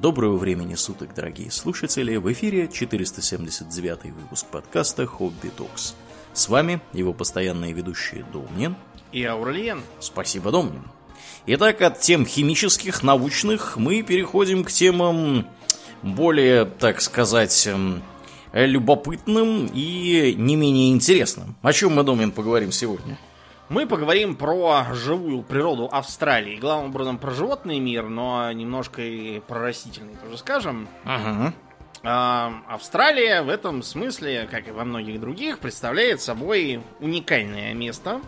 Доброго времени суток, дорогие слушатели! В эфире 479 выпуск подкаста «Хобби Токс». С вами его постоянные ведущие Домнин и Аурлиен. Спасибо, Домнин. Итак, от тем химических, научных мы переходим к темам более, так сказать, эм, любопытным и не менее интересным. О чем мы, Домнин, поговорим сегодня? Мы поговорим про живую природу Австралии. Главным образом про животный мир, но немножко и про растительный тоже скажем. Ага. А, Австралия в этом смысле, как и во многих других, представляет собой уникальное место.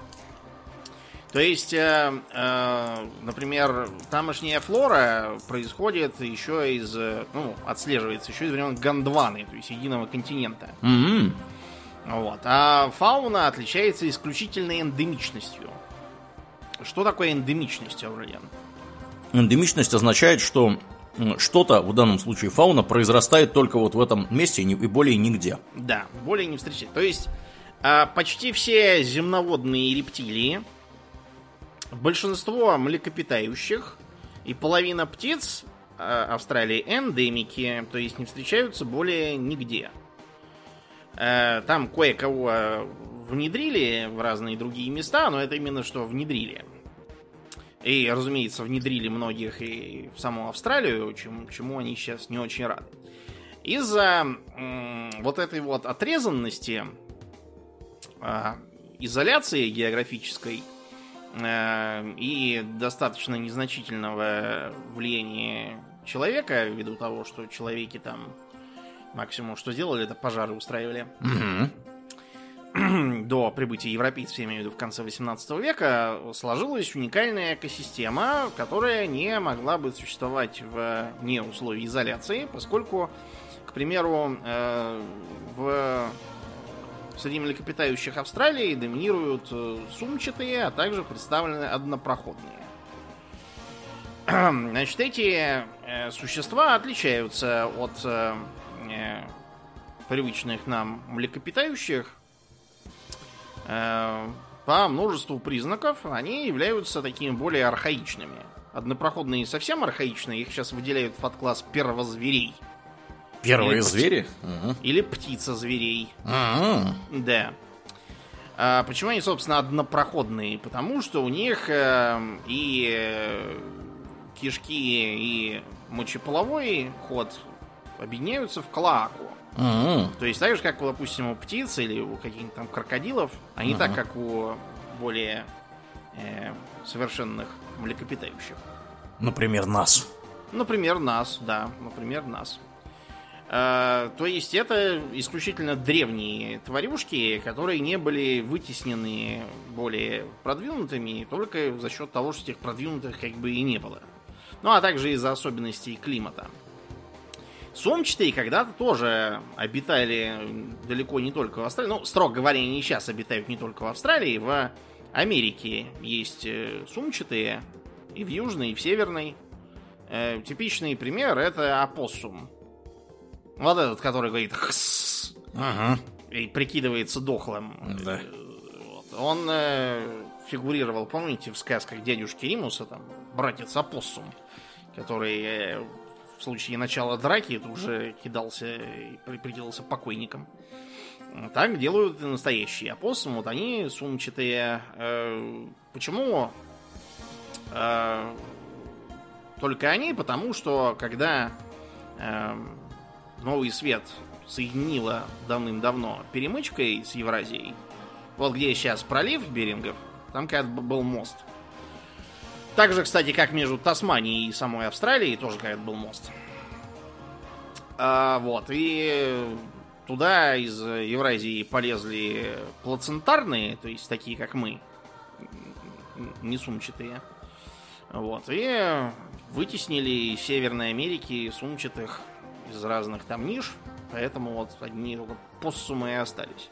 То есть, э, э, например, тамошняя флора происходит еще из, э, ну, отслеживается еще из времен Гондваны, то есть единого континента. М-м. Вот. А фауна отличается исключительной эндемичностью. Что такое эндемичность, Аурельян? Эндемичность означает, что что-то, в данном случае фауна, произрастает только вот в этом месте и более нигде. Да, более не встречать. То есть а, почти все земноводные рептилии, большинство млекопитающих и половина птиц а, Австралии эндемики, то есть не встречаются более нигде. Э, там кое-кого внедрили в разные другие места, но это именно что внедрили. И, разумеется, внедрили многих и в саму Австралию, чему, чему они сейчас не очень рады. Из-за вот этой вот отрезанности, э, изоляции географической э, и достаточно незначительного влияния человека, ввиду того, что человеки там Максимум, что сделали, это пожары устраивали. До прибытия европейцев, я имею в виду, в конце 18 века, сложилась уникальная экосистема, которая не могла бы существовать вне условий изоляции, поскольку, к примеру, э, в среди млекопитающих Австралии доминируют э, сумчатые, а также представлены однопроходные. Значит, эти э, существа отличаются от э, привычных нам млекопитающих, э, по множеству признаков они являются такими более архаичными. Однопроходные совсем архаичные, их сейчас выделяют в подкласс первозверей. Первые или звери? Угу. Или птица зверей. Угу. Да. А почему они, собственно, однопроходные? Потому что у них э, и э, кишки, и мочеполовой ход объединяются в клоаку. Mm-hmm. То есть так же, как, допустим, у птиц или у каких-нибудь там крокодилов, они mm-hmm. так, как у более э, совершенных млекопитающих. Например, нас. Например, нас, да. Например, нас. Э, то есть это исключительно древние тварюшки, которые не были вытеснены более продвинутыми только за счет того, что этих продвинутых как бы и не было. Ну а также из-за особенностей климата. Сумчатые когда-то тоже обитали далеко не только в Австралии. Ну, строго говоря, они сейчас обитают не только в Австралии. В Америке есть э, сумчатые. И в Южной, и в Северной. Э, типичный пример это опоссум. Вот этот, который говорит «хсс» ага. и прикидывается дохлым. Да. Вот. Он э, фигурировал, помните, в сказках дядюшки Римуса, там, братец опоссум, который э, в случае начала драки это уже кидался и прикидывался покойником. Так делают настоящие опоссумы. Вот они сумчатые. Э, почему э, только они? Потому что когда э, новый свет соединила давным-давно перемычкой с Евразией, вот где сейчас пролив Берингов, там когда был мост – так же, кстати, как между Тасманией и самой Австралией, тоже какой-то был мост. А, вот, и туда из Евразии полезли плацентарные, то есть такие, как мы, не сумчатые. Вот, и вытеснили из Северной Америки сумчатых из разных там ниш, поэтому вот одни только поссумы и остались.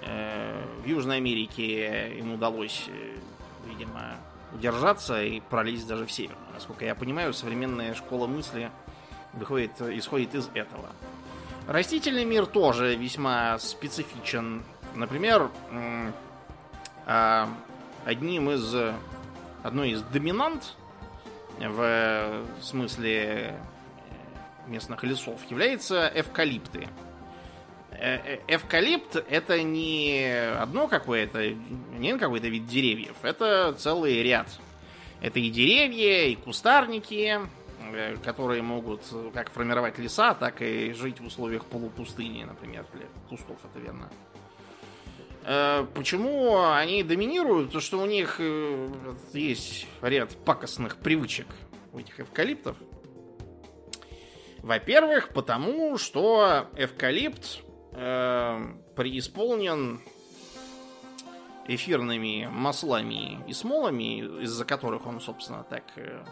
Э, в Южной Америке им удалось, э, видимо, удержаться и пролезть даже в север. Насколько я понимаю, современная школа мысли выходит, исходит из этого. Растительный мир тоже весьма специфичен. Например, а, одним из одной из доминант в смысле местных лесов является эвкалипты. Эвкалипт это не одно какое-то, не какой-то вид деревьев, это целый ряд. Это и деревья, и кустарники, которые могут как формировать леса, так и жить в условиях полупустыни, например, для кустов, это верно. Э, почему они доминируют? То, что у них э, есть ряд пакостных привычек у этих эвкалиптов. Во-первых, потому что эвкалипт э, преисполнен эфирными маслами и смолами, из-за которых он, собственно, так э,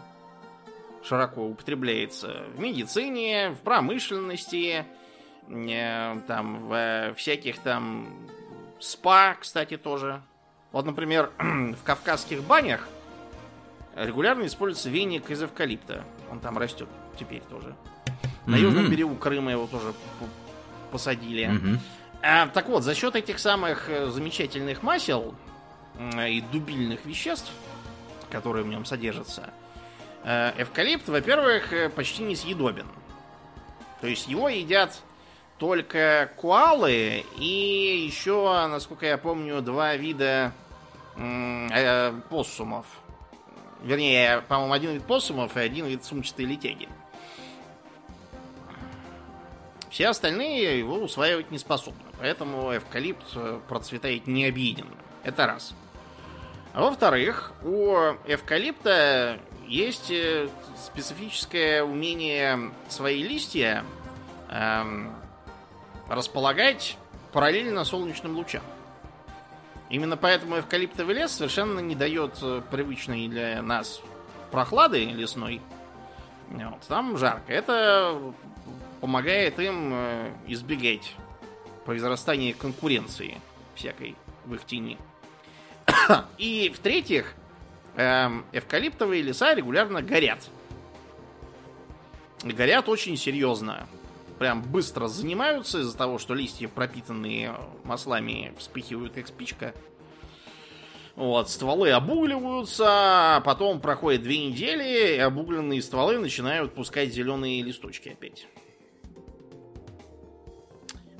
широко употребляется в медицине, в промышленности, э, там, в всяких там спа, кстати, тоже. Вот, например, в кавказских банях регулярно используется веник из эвкалипта. Он там растет теперь тоже. На mm-hmm. южном берегу Крыма его тоже посадили. А, так вот, за счет этих самых э, замечательных масел и дубильных веществ, которые в нем содержатся, э, эвкалипт, во-первых, э, почти несъедобен. То есть его едят только коалы и еще, насколько я помню, два вида э, поссумов. Вернее, по-моему, один вид поссумов и один вид сумчатой летяги. Все остальные его усваивать не способны. Поэтому эвкалипт э, процветает необъеденно. Это раз. А во-вторых, у эвкалипта есть э, специфическое умение свои листья эм, располагать параллельно солнечным лучам. Именно поэтому эвкалиптовый лес совершенно не дает э, привычной для нас прохлады лесной. Вот, там жарко. Это помогает им э, избегать произрастания конкуренции всякой в их тени. И в-третьих, эм, эвкалиптовые леса регулярно горят. Горят очень серьезно прям быстро занимаются из-за того, что листья, пропитанные маслами, вспыхивают как спичка. Вот, стволы обугливаются, а потом проходит две недели, и обугленные стволы начинают пускать зеленые листочки опять.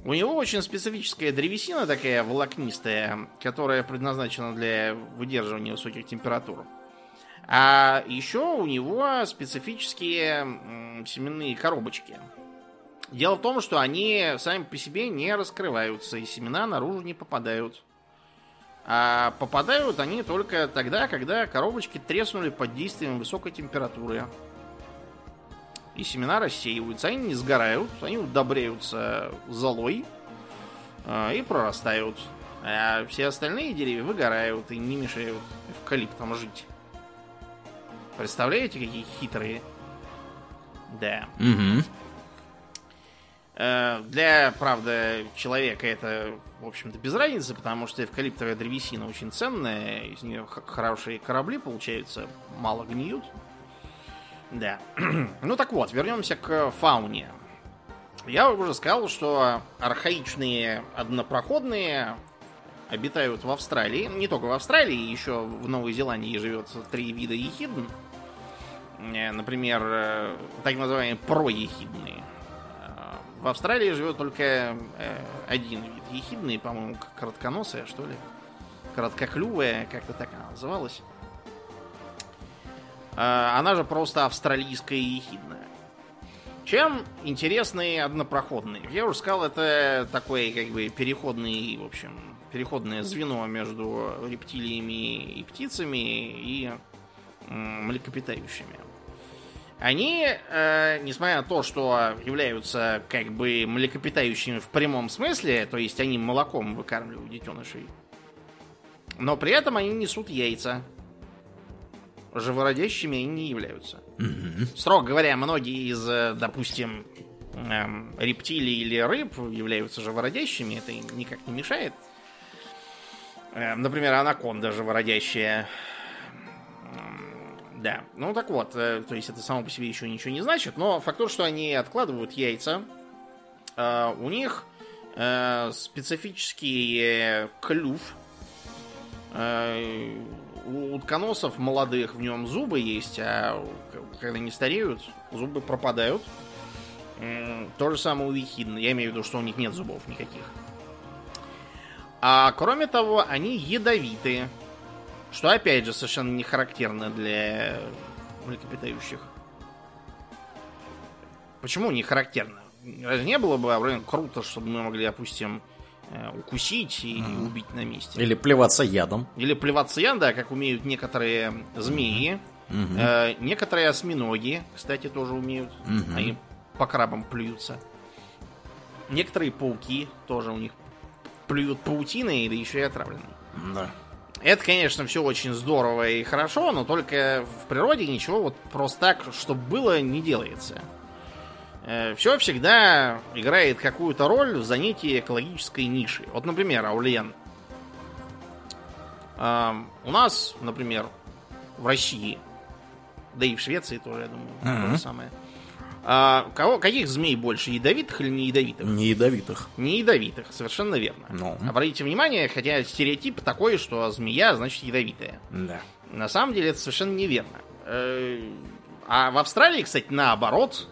У него очень специфическая древесина такая волокнистая, которая предназначена для выдерживания высоких температур. А еще у него специфические семенные коробочки. Дело в том, что они сами по себе не раскрываются, и семена наружу не попадают. А попадают они только тогда, когда коробочки треснули под действием высокой температуры. И семена рассеиваются, они не сгорают, они удобряются золой э, и прорастают. А все остальные деревья выгорают и не мешают эвкалиптам жить. Представляете, какие хитрые? Да. Угу. Э, для, правда, человека это, в общем-то, без разницы, потому что эвкалиптовая древесина очень ценная, из нее хорошие корабли получаются, мало гниют. Да. ну так вот, вернемся к фауне. Я уже сказал, что архаичные однопроходные обитают в Австралии. Не только в Австралии, еще в Новой Зеландии живет три вида ехидн. Э, например, э, так называемые проехидные. В Австралии живет только э, один вид. Ехидные, по-моему, коротконосая, что ли. Короткоклювая, как-то так она называлась. Э, она же просто австралийская ехидная. Чем интересные однопроходные? Я уже сказал, это такой, как бы, переходный, в общем, переходное звено между рептилиями и птицами и млекопитающими. Они, э, несмотря на то, что являются как бы млекопитающими в прямом смысле, то есть они молоком выкармливают детенышей, но при этом они несут яйца. Живородящими они не являются. Mm-hmm. Строго говоря, многие из, э, допустим, эм, рептилий или рыб являются живородящими, это им никак не мешает. Эм, например, анаконда живородящая да. Ну так вот, э, то есть это само по себе еще ничего не значит, но факт то, что они откладывают яйца, э, у них э, специфический клюв. У утконосов молодых в нем зубы есть, а когда они стареют, зубы пропадают. То же самое у вихидн. Я имею в виду, что у них нет зубов никаких. А кроме того, они ядовитые. Что опять же совершенно не характерно для млекопитающих. Почему не характерно? Разве не было бы блин, круто, чтобы мы могли, допустим, укусить и убить на месте? Или плеваться ядом. Или плеваться яд, да, как умеют некоторые змеи. Мгм. Э, некоторые осьминоги, кстати, тоже умеют. Мгм. Они по крабам плюются. Некоторые пауки тоже у них плюют паутиной, да еще и отравленной. Да. Это, конечно, все очень здорово и хорошо, но только в природе ничего вот просто так, чтобы было, не делается. Все всегда играет какую-то роль в занятии экологической ниши. Вот, например, Аулиен. Ам, У нас, например, в России, да и в Швеции тоже, я думаю, то Мгм. же самое. А, кого, каких змей больше, ядовитых или не ядовитых? Не ядовитых. Не ядовитых, совершенно верно. Ну. Обратите внимание, хотя стереотип такой, что змея значит ядовитая. Да. На самом деле это совершенно неверно. Э, А в Австралии, кстати, наоборот,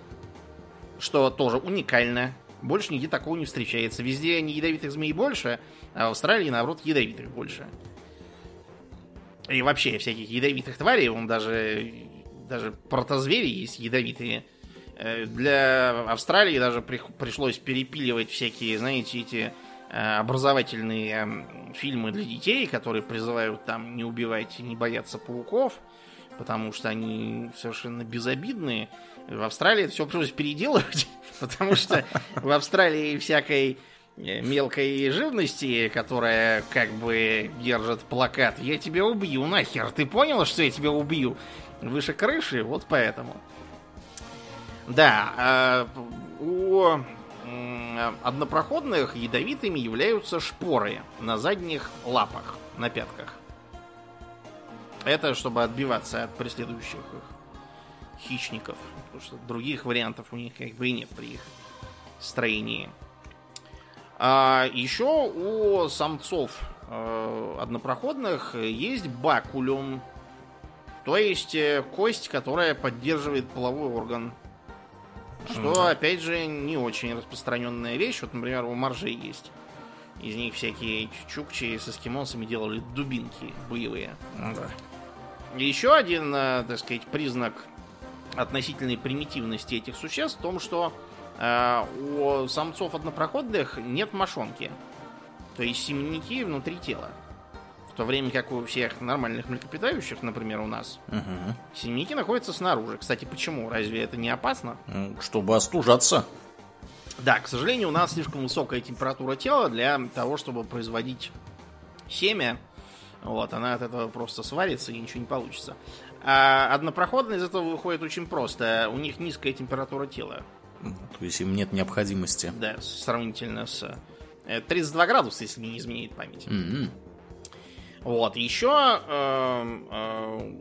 что тоже уникально. Больше нигде такого не встречается. Везде не ядовитых змей больше, а в Австралии, наоборот, ядовитых больше. И вообще всяких ядовитых тварей, он даже, даже протозвери есть ядовитые. Э, Для Австралии даже при- пришлось перепиливать всякие, знаете, эти э, образовательные фильмы для детей, которые призывают там не убивать, не бояться пауков, потому что они совершенно безобидные. В Австралии это все пришлось переделывать, потому что в Австралии всякой э, мелкой живности, которая как бы держит плакат «Я тебя убью, нахер, ты понял, что я тебя убью?» Выше крыши, вот поэтому. Да, э, у однопроходных ядовитыми являются шпоры на задних лапах, на пятках. Это чтобы отбиваться от преследующих их хищников. Потому что других вариантов у них как бы и нет при их строении. А еще у самцов э, однопроходных есть бакулюм. То есть э, кость, которая поддерживает половой орган. Что, опять же, не очень распространенная вещь. Вот, например, у моржей есть. Из них всякие чукчи с эскимосами делали дубинки боевые. Да. И еще один, э, так сказать, признак относительной примитивности этих существ в том, что э, у самцов однопроходных нет мошонки. То есть семенники внутри тела. В то время как у всех нормальных млекопитающих, например, у нас, Мгм. семенники находятся снаружи. Кстати, почему? Разве это не опасно? Чтобы остужаться. Да, к сожалению, у нас слишком высокая температура тела для того, чтобы производить семя. Вот, она от этого просто сварится и ничего не получится. А однопроходные из этого выходит очень просто. У них низкая температура тела. То есть им нет необходимости. Да, сравнительно с... э, 32 градуса, если не изменяет память. М-м. Вот, еще э, э,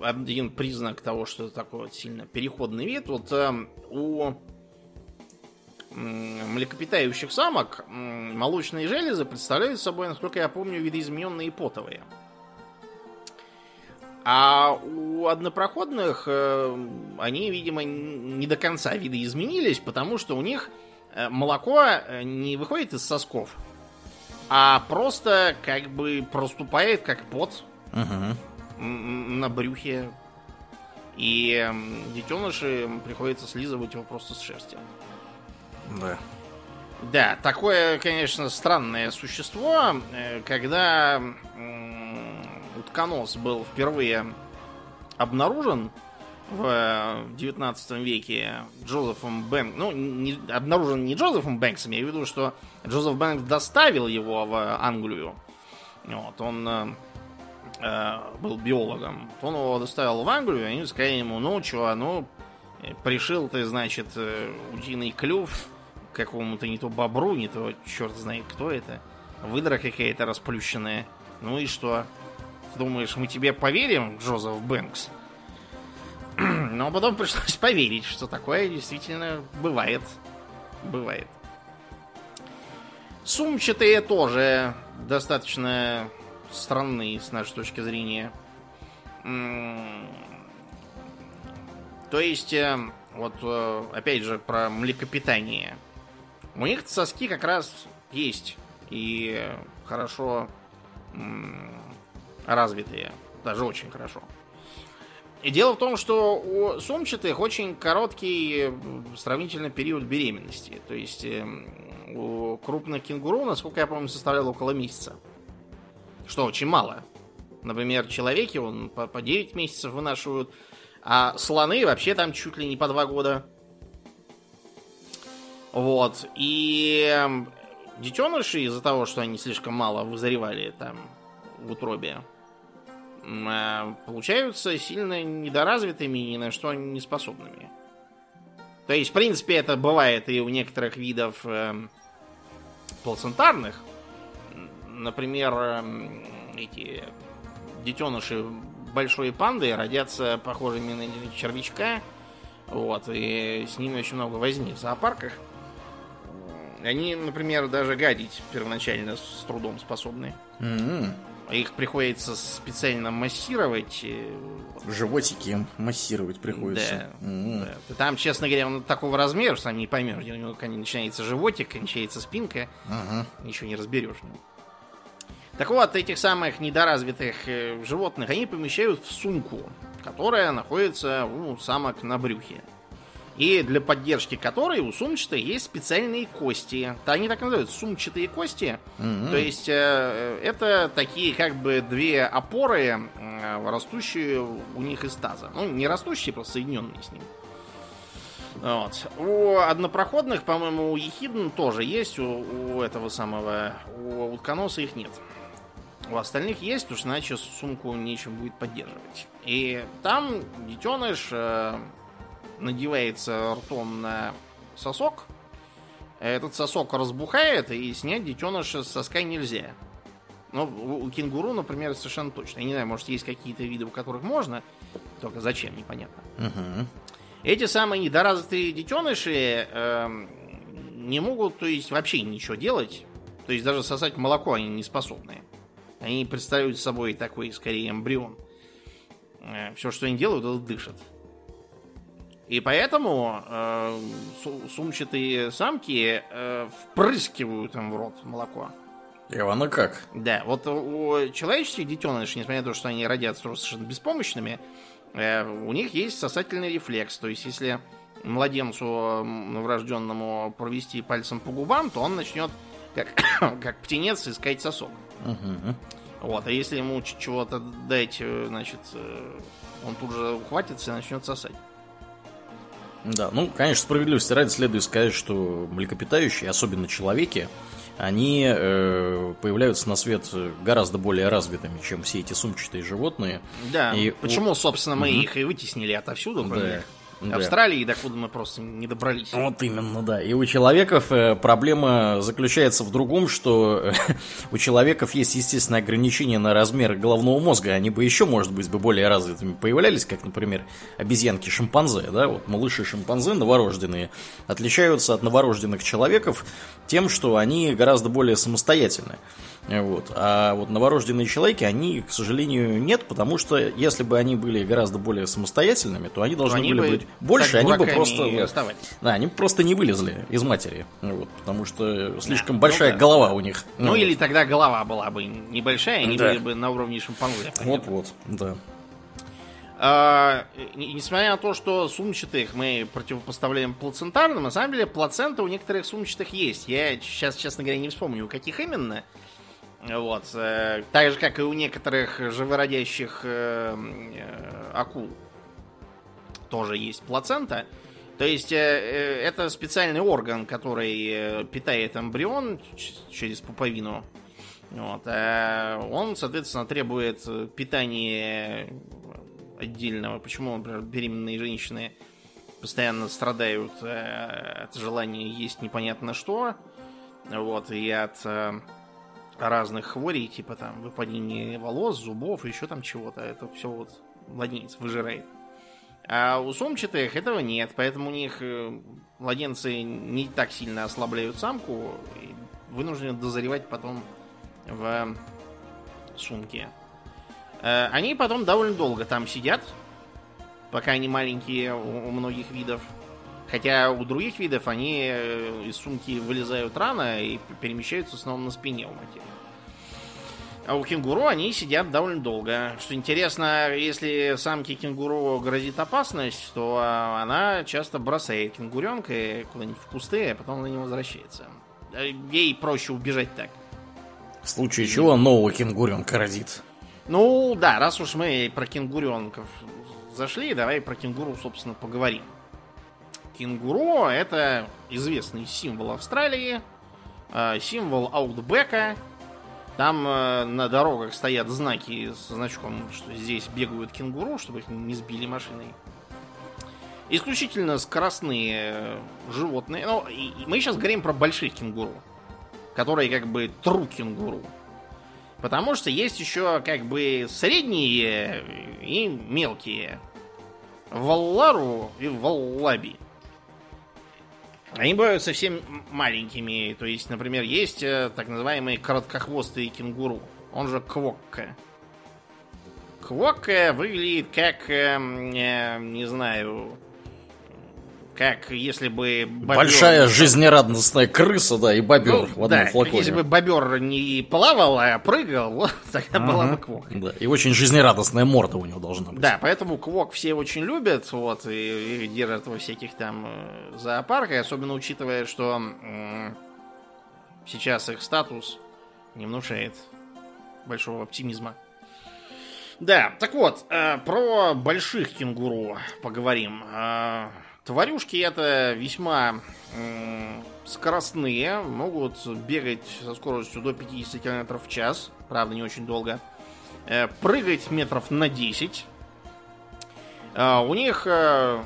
один признак того, что это такой вот сильно переходный вид, вот э, у млекопитающих самок молочные железы представляют собой, насколько я помню, видоизмененные потовые. А у однопроходных э, они, видимо, не до конца видоизменились, потому что у них э, молоко э, не выходит из сосков, а просто как бы проступает как пот м, на брюхе. И детеныши приходится слизывать его просто с шерсти. Да. Да, такое, конечно, странное существо. Э, Когда утконос был впервые обнаружен в 19 веке Джозефом Бэнк, ну, не- обнаружен не Джозефом Бэнксом, я имею в виду, что Джозеф Бэнкс доставил его в Англию. Вот, он э, э, был биологом. Он его доставил в Англию, и они сказали ему, ну, чё, ну, пришил ты, значит, э, утиный клюв какому-то не то бобру, не то черт знает кто это. Выдра какая-то расплющенная. Ну и что? Думаешь, мы тебе поверим, Джозеф Бэнкс? Но потом пришлось поверить, что такое действительно бывает. Бывает. Сумчатые тоже достаточно странные с нашей точки зрения. То есть э, вот э, опять же про млекопитание. У них соски как раз есть и хорошо развитые, даже очень хорошо. И дело в том, что у сумчатых очень короткий сравнительно период беременности. То есть эм, у крупных кенгуру, насколько я помню, составляло около месяца. Что очень мало. Например, человеки он по, по 9 месяцев вынашивают, а слоны вообще там чуть ли не по 2 года. Вот. И детеныши из-за того, что они слишком мало вызревали там в утробе, э, получаются сильно недоразвитыми и ни на что не способными. То есть, в принципе, это бывает и у некоторых видов э, плацентарных. Например, э, эти детеныши большой панды родятся похожими на червячка. Вот, и с ними очень много возни в зоопарках. Они, например, даже гадить первоначально с трудом способны. Mm-hmm. Их приходится специально массировать. Э, Животики массировать приходится. Да, mm-hmm. да. Там, честно говоря, он такого размера, что там не поймешь, у него начинается животик, кончается спинка. Uh-huh. Ничего не разберешь. Так вот, этих самых недоразвитых э, животных они помещают в сумку, которая находится у самок на брюхе и для поддержки которой у сумчатых есть специальные кости. Они так называются, сумчатые кости. Mm-hmm. То есть э, это такие как бы две опоры, э, растущие у них из таза. Ну, не растущие, просто соединенные с ним. Вот. У однопроходных, по-моему, у ехидн тоже есть, у, у этого самого, у утконоса их нет. У остальных есть, уж иначе сумку нечем будет поддерживать. И там детеныш э, надевается ртом на сосок, этот сосок разбухает, и снять детеныша с соска нельзя. Но у кенгуру, например, совершенно точно. Я не знаю, может, есть какие-то виды, у которых можно, только зачем, непонятно. Угу. Эти самые недоразвитые детеныши э, не могут, то есть, вообще ничего делать. То есть, даже сосать молоко они не способны. Они представляют собой такой, скорее, эмбрион. Э, все, что они делают, это дышат. И поэтому э, сумчатые самки э, впрыскивают им в рот молоко. И оно как? Да, вот у человеческих детенышей, несмотря на то, что они родятся совершенно беспомощными, э, у них есть сосательный рефлекс. То есть, если младенцу новорожденному провести пальцем по губам, то он начнет, как, как птенец, искать сосок. Угу. Вот, а если ему чего-то дать, э, значит, э, он тут же ухватится и начнет сосать. Да, ну, конечно, справедливости ради следует сказать, что млекопитающие, особенно человеки, они э, появляются на свет гораздо более развитыми, чем все эти сумчатые животные. Да, и почему, собственно, мы угу. их и вытеснили отовсюду, да. Да. Австралии, докуда мы просто не добрались. Вот именно, да. И у человеков э, проблема заключается в другом, что э, у человеков есть естественное ограничение на размер головного мозга. Они бы еще, может быть, бы более развитыми появлялись, как, например, обезьянки-шимпанзе. Да? Вот малыши-шимпанзе новорожденные отличаются от новорожденных человеков тем, что они гораздо более самостоятельны. Вот. А вот новорожденные человеки, они, к сожалению, нет, потому что если бы они были гораздо более самостоятельными, то они должны они были быть больше, они бы просто... Да, они просто не вылезли из матери. Вот, потому что слишком да, большая ну, да. голова у них. Ну, ну или тогда голова была бы небольшая, они да. были бы на уровне шимпанзе. Вот-вот, да. А, несмотря на то, что сумчатых мы противопоставляем плацентарным, на самом деле плацента у некоторых сумчатых есть. Я сейчас, честно говоря, не вспомню, у каких именно. Вот. Э, так же, как и у некоторых живородящих э, э, акул тоже есть плацента. То есть это специальный орган, который питает эмбрион через пуповину. Вот. Он, соответственно, требует питания отдельного. Почему, например, беременные женщины постоянно страдают от желания есть непонятно что. Вот, и от разных хворей, типа там выпадение волос, зубов, еще там чего-то. Это все вот младенец выжирает. А у сумчатых этого нет, поэтому у них э, младенцы не так сильно ослабляют самку и вынуждены дозревать потом в сумке. Э, они потом довольно долго там сидят, пока они маленькие у многих видов. Хотя у других видов они э, из сумки вылезают рано и перемещаются снова на спине у материи. А у кенгуру они сидят довольно долго. Что интересно, если самке кенгуру грозит опасность, то а, она часто бросает кенгуренка куда-нибудь в кусты, а потом она не возвращается. Э, ей проще убежать так. В случае чего нового кенгуренка родит. Ну, да, раз уж мы про кенгуренков зашли, давай про кенгуру, собственно, поговорим. Кенгуру это известный символ Австралии, э, символ аутбека. Там э, на дорогах стоят знаки с значком, что здесь бегают кенгуру, чтобы их не сбили машиной. Исключительно скоростные животные. Ну, и мы сейчас говорим про больших кенгуру, которые как бы тру кенгуру. Потому что есть еще как бы средние и мелкие. Валлару и Валлаби. Они бывают совсем маленькими. То есть, например, есть э, так называемые короткохвостые кенгуру. Он же квокка. Квокка выглядит как, э, э, не знаю, как если бы бобер... Большая жизнерадостная крыса, да, и бобер ну, в одном да, флаконе. Если бы бобер не плавал, а прыгал, вот тогда ага. была бы квок. Да, и очень жизнерадостная морда у него должна быть. Да, поэтому квок все очень любят, вот, и, и держат во всяких там э, зоопарках, особенно учитывая, что сейчас их статус не внушает большого оптимизма. Да, так вот, э, про больших кенгуру поговорим. Э, Тварюшки это весьма скоростные, могут бегать со скоростью до 50 км в час, правда не очень долго, э, прыгать метров на 10. Э, у них э,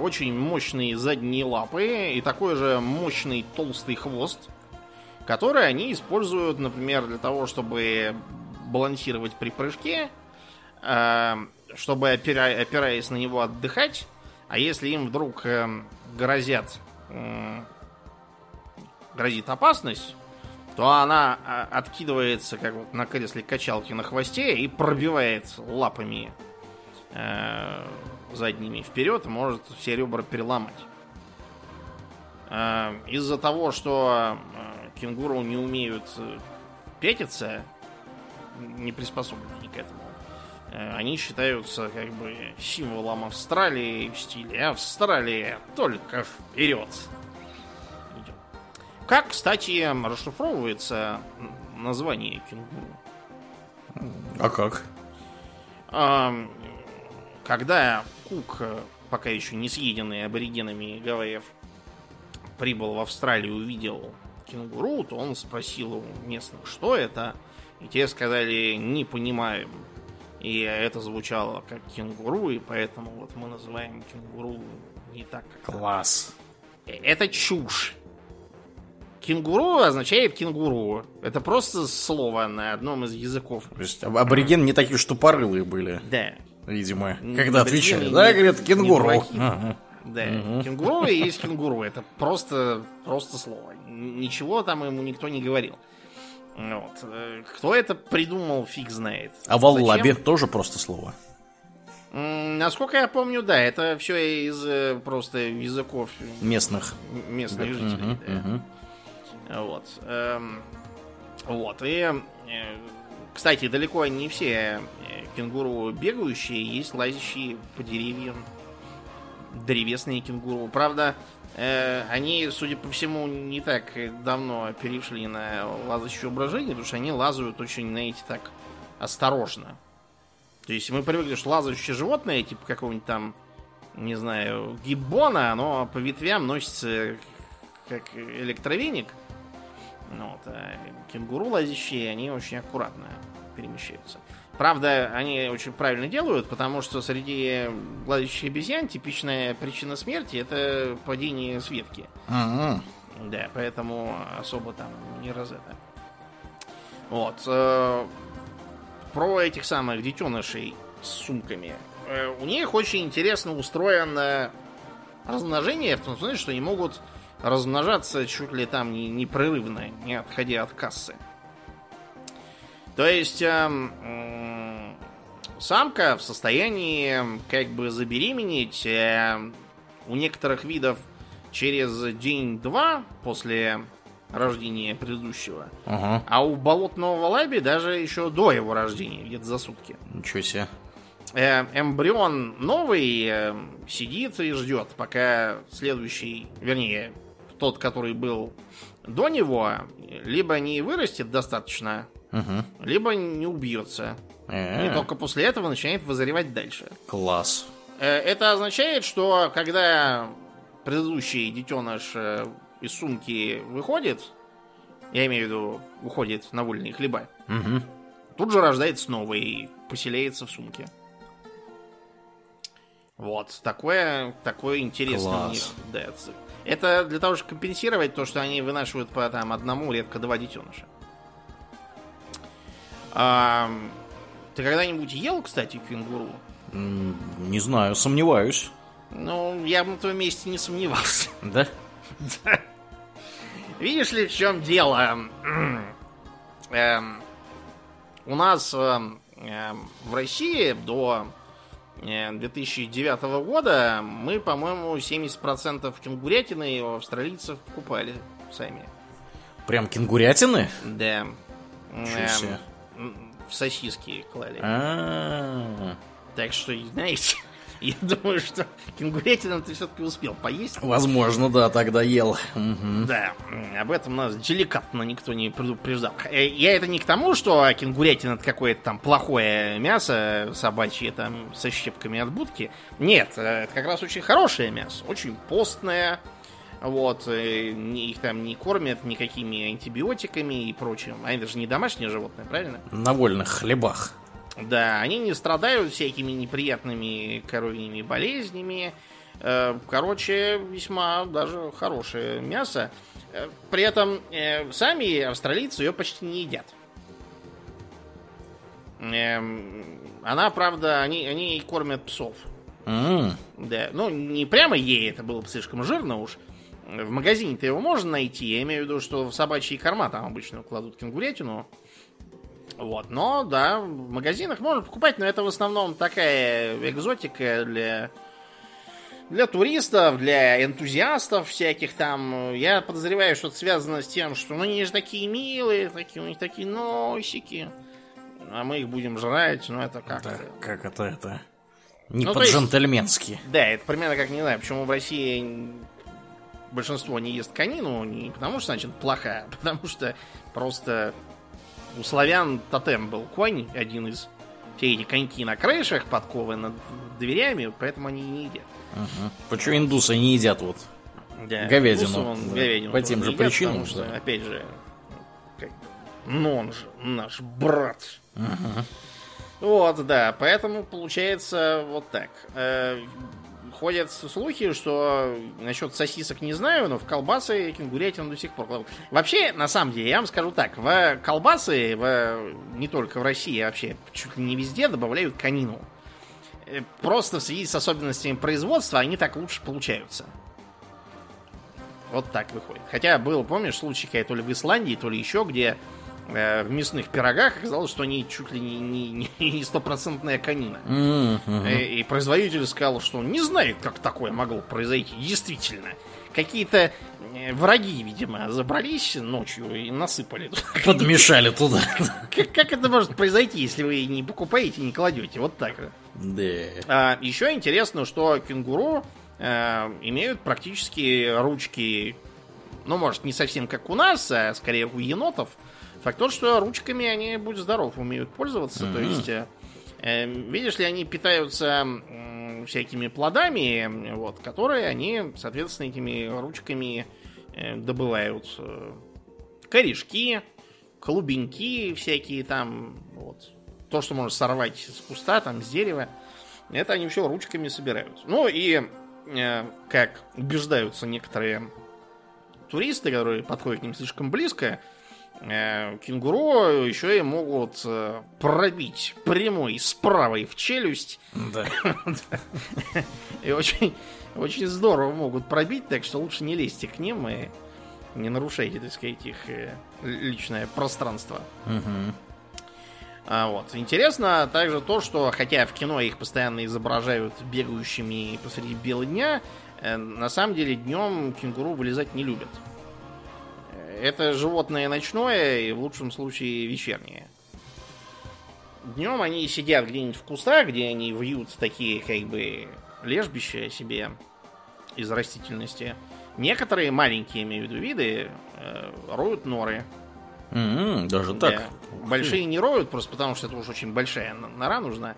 очень мощные задние лапы и такой же мощный толстый хвост, который они используют, например, для того, чтобы балансировать при прыжке, чтобы опираясь на него отдыхать, а если им вдруг э, грозят, э, грозит опасность, то она а, откидывается, как вот на кресле качалки на хвосте и пробивает лапами э, задними вперед, может все ребра переломать. Э, из-за того, что э, кенгуру не умеют э, пятиться, не приспособлены они считаются как бы символом Австралии в стиле Австралия только вперед. Как, кстати, расшифровывается название кенгуру? А как? Когда Кук, пока еще не съеденный аборигенами Гавайев, прибыл в Австралию и увидел кенгуру, то он спросил у местных, что это, и те сказали, не понимаем, и это звучало как кенгуру, и поэтому вот мы называем кенгуру не так, как... Класс. Э, это чушь. Кенгуру означает кенгуру. Это просто слово на одном из языков. То есть аборигены не такие штупорылые были. Да. Видимо. Когда отвечали, да, говорят, кенгуру. Ага. Да, угу. кенгуру и есть кенгуру. Это просто, просто слово. Ничего там ему никто не говорил. Вот. Э, кто это придумал, фиг знает. А валлаби тоже просто слово. Насколько я помню, да, это все из э, просто языков местных местных да. жителей. Угу, да. угу. Вот. Эм, вот. И, э, кстати, далеко не все кенгуру бегающие, есть лазящие по деревьям древесные кенгуру. Правда, они, судя по всему, не так давно перешли на лазающее ображение, потому что они лазают очень, знаете, так осторожно. То есть мы привыкли, что лазающее животное, типа какого-нибудь там, не знаю, гиббона, оно по ветвям носится как электровеник. Ну вот, а кенгуру лазящие, они очень аккуратно перемещаются. Правда, они очень правильно делают, потому что среди гладящих обезьян типичная причина смерти это падение с ветки. Ага. Да, поэтому особо там не раз это. Вот. Э, про этих самых детенышей с сумками. Э, у них очень интересно устроено размножение, в том смысле, что они могут размножаться чуть ли там не непрерывно, не отходя от кассы. То есть эм, самка в состоянии как бы забеременеть. Э, у некоторых видов через день-два после рождения предыдущего. Ага. А у болотного валаби даже еще до его рождения, где-то за сутки. Ничего себе. Э, эмбрион новый э, сидит и ждет, пока следующий, вернее, тот, который был до него, либо не вырастет достаточно, Угу. либо не убьется. Э, И только после этого начинает вызревать дальше. Класс. Э, Это означает, что когда предыдущий детеныш э, из сумки выходит, я имею в виду, уходит на вольные хлеба, Угу. тут же рождается новый и поселяется в сумке. Вот, такое, такое интересное у Класс. них. Да, это для того, чтобы компенсировать то, что они вынашивают по там, одному, редко два детеныша. А, ты когда-нибудь ел, кстати, кенгуру? Не знаю, сомневаюсь. Ну, я бы на твоем месте не сомневался. Да? Видишь ли, в чем дело? Эм, у нас эм, эм, в России до э, 2009 года мы, по-моему, 70% кенгурятины у австралийцев покупали сами. Прям кенгурятины? Да. Эм, в сосиски клали. А, Так что, знаете, я думаю, что кенгурятину ты все-таки успел поесть. Возможно, да, тогда ел. Да, об этом нас деликатно никто не предупреждал. Э, Я это не к тому, что кенгурятина это какое-то там плохое мясо собачье там со щепками от будки. Нет, э, это как раз очень хорошее мясо, очень постное. Вот, э, их там не кормят никакими антибиотиками и прочим. Они даже не домашние животные, правильно? На вольных хлебах. Да, они не страдают всякими неприятными коровьими болезнями. Э, Короче, весьма даже хорошее мясо. Э, При этом сами австралийцы ее почти не едят. Эм, Она, правда, они, они кормят псов. М, Да, ну не прямо ей, это было бы слишком жирно уж. В магазине-то его можно найти. Я имею в виду, что в собачьи корма там обычно кладут кенгурятину. Вот, но да, в магазинах можно покупать, но это в основном такая экзотика для для туристов, для энтузиастов всяких там. Я подозреваю, что это связано с тем, что ну они же такие милые, такие, у них такие носики. А мы их будем жрать, ну это как-то. да, как это это? Не Ну, по-джентльменски. Да, это примерно как, не знаю, почему в России большинство не ест конину, не потому что, значит, плохая, а потому что просто у славян тотем был конь, один из все эти коньки на крышах, подковы над дверями, поэтому они не едят. Мгм. Почему индусы не едят вот? Да, Говядину, он да, говядину по тем же едят, причинам, Потому что, да. опять же, как ну он же наш брат. Мгм. Вот, да, поэтому получается вот так. Ходят слухи, что насчет сосисок не знаю, но в колбасы кенгурятину до сих пор кладут. Вообще, на самом деле, я вам скажу так, в колбасы, в, не только в России, а вообще чуть ли не везде добавляют конину. Э, Просто в связи с особенностями производства они так лучше получаются. Вот так выходит. Хотя был, помнишь, случай то ли в Исландии, то ли еще, где в мясных пирогах оказалось, что они чуть ли не- не не- не стопроцентная конина. Мгм. Э, И производитель сказал, что он не знает, как такое могло произойти. Действительно. Какие-то э, враги, видимо, забрались ночью и насыпали. Подмешали туда. Как, как это может произойти, если вы не покупаете, не кладете? Вот так. Да. А, еще интересно, что кенгуру э, имеют практически ручки, ну, может, не совсем как у нас, а скорее у енотов. Факт тот, что ручками они, будь здоров, умеют пользоваться. То Мгм. есть, э, э, видишь ли, они питаются м, всякими плодами, вот, которые они, соответственно, этими ручками э, добывают. э, корешки, клубеньки всякие там, вот. То, что можно сорвать с куста, там, с дерева. Это они все ручками собирают. Ну и, э, как убеждаются некоторые туристы, которые подходят к ним слишком близко, э, кенгуру еще и могут э, пробить прямой с правой в челюсть. Да. И очень, очень здорово могут пробить, так что лучше не лезьте к ним и не нарушайте, так сказать, их э, личное пространство. А, вот. Интересно также то, что хотя в кино их постоянно изображают бегающими посреди бела дня, э, на самом деле днем кенгуру вылезать не любят. Это животное ночное и в лучшем случае вечернее. Днем они сидят где-нибудь в кустах, где они вьют такие как бы лежбища себе из растительности. Некоторые маленькие, имею в виду, виды э, роют норы. М-м, даже так. Да. Большие не роют, просто потому что это уж очень большая нора нужна.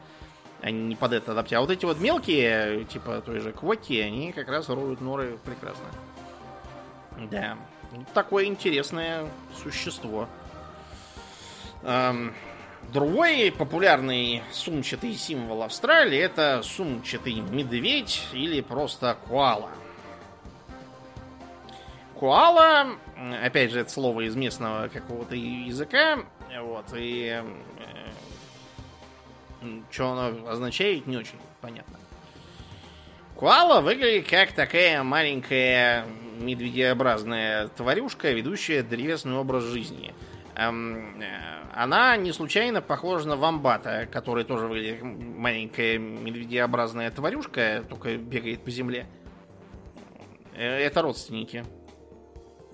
Они не под это адаптируют. А вот эти вот мелкие, типа той же квоки, они как раз роют норы прекрасно. Да. Такое интересное существо. Эм, другой популярный сумчатый символ Австралии это сумчатый медведь или просто коала. Куала, опять же, это слово из местного какого-то языка, вот, и э, что оно означает, не очень понятно. Куала выглядит как такая маленькая медведеобразная тварюшка, ведущая древесный образ жизни. Эм, э, она не случайно похожа на вамбата, который тоже выглядит маленькая медведеобразная тварюшка, только бегает по земле. Э, это родственники.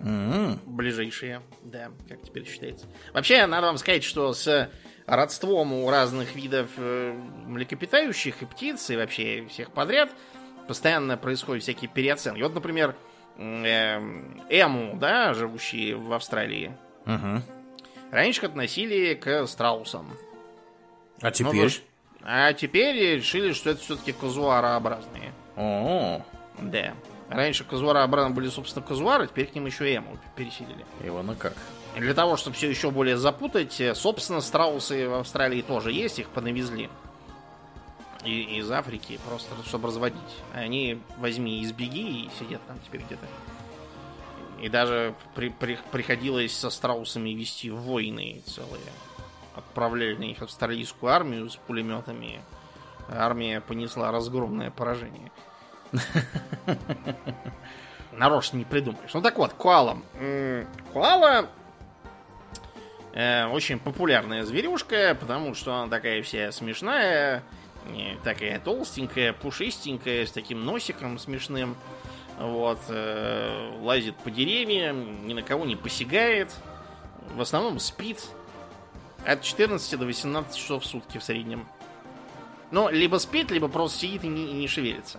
М-м. Ближайшие, да, как теперь считается. Вообще, надо вам сказать, что с родством у разных видов э, млекопитающих и птиц, и вообще всех подряд, постоянно происходят всякие переоценки. Вот, например, эму, да, живущие в Австралии, Мгм. раньше относили к страусам. А Ну, теперь? А теперь решили, что это все-таки казуарообразные. О, Да. Раньше казуарообразные были, собственно, казуары, теперь к ним еще и эму переселили. Ивана как? И Для того, чтобы все еще более запутать, э, собственно, страусы в Австралии тоже есть, их понавезли. И, из Африки, просто чтобы разводить. А Они возьми и сбеги и сидят там теперь где-то. И даже при- при- приходилось со страусами вести войны целые. Отправляли на них австралийскую армию с пулеметами. Армия понесла разгромное поражение. Нарочно не придумаешь. Ну так вот, коала. М, Коала э, очень популярная зверюшка, потому что она такая вся смешная, такая толстенькая, пушистенькая, с таким носиком смешным. Вот, э, лазит по деревьям, ни на кого не посягает. В основном спит. От 14 до 18 часов в сутки в среднем. Но либо спит, либо просто сидит и не, и не шевелится.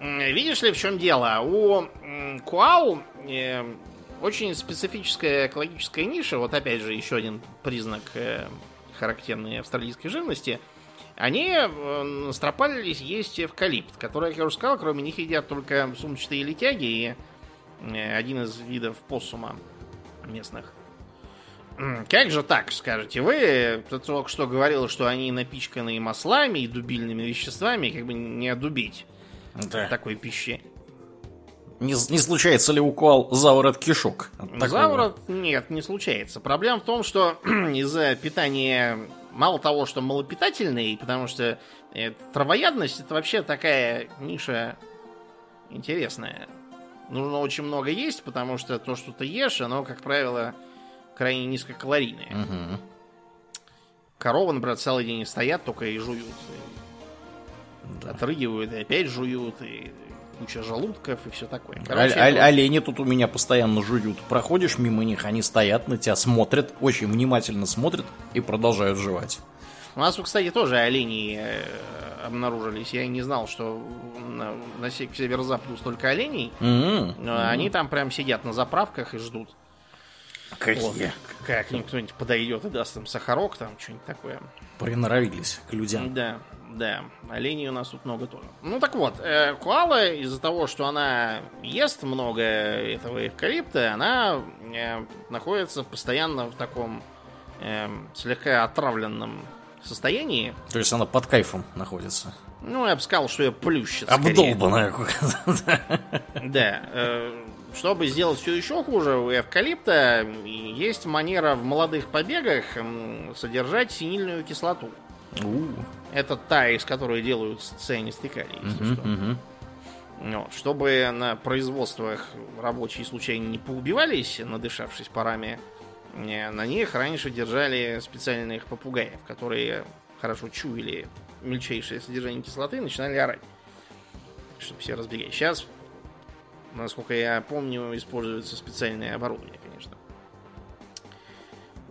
М, Видишь ли, в чем дело? У м, куау э, очень специфическая экологическая ниша. Вот опять же еще один признак э, характерной австралийской живности. Они э, настропалились есть эвкалипт, который, как я уже сказал, кроме них едят только сумчатые летяги и э, один из видов посума местных. Как же так, скажете вы? Ты только что говорил, что они напичканы маслами и дубильными веществами, как бы не одубить Да. такой пищи. Не, не случается ли у коал заворот кишок? Заворот нет, не случается. Проблема в том, что из-за питания мало того, что малопитательный, потому что э, травоядность это вообще такая ниша интересная. Нужно очень много есть, потому что то, что ты ешь, оно, как правило, крайне низкокалорийное. Мгм. Коровы, например, целый день стоят, только и жуют. И Отрыгивают, и опять жуют, и куча желудков, и все такое. Короче, оль- это- олени тут у меня постоянно жуют. Проходишь мимо них, они стоят на тебя, смотрят, очень внимательно смотрят и продолжают жевать. У нас, кстати, тоже олени э, обнаружились. Я не знал, что на, северо-западу столько оленей. М, Но Они там прям сидят на заправках и ждут. Какие? Вот, как к ним кто-нибудь подойдет и даст им сахарок, там что-нибудь такое. Приноровились к людям. Да, да. Оленей у нас тут много тоже. Ну так вот, э, коала из-за того, что она ест много этого эвкалипта, она э, находится постоянно в таком э, слегка отравленном состоянии. То есть она под кайфом находится. Ну, я бы сказал, что ее плющит. Обдолбанная. Да. э, Чтобы сделать все еще хуже, у эвкалипта есть манера в молодых побегах содержать синильную кислоту. У, Это та, из которой делают цианистый калий, если мгм, что. мгм. Вот, чтобы на производствах рабочие случайно не поубивались, надышавшись парами, Э, На них раньше держали специальных попугаев, которые хорошо чуяли мельчайшее содержание кислоты и начинали орать. Чтобы все разбегать. Сейчас, насколько я помню, используется специальное оборудование.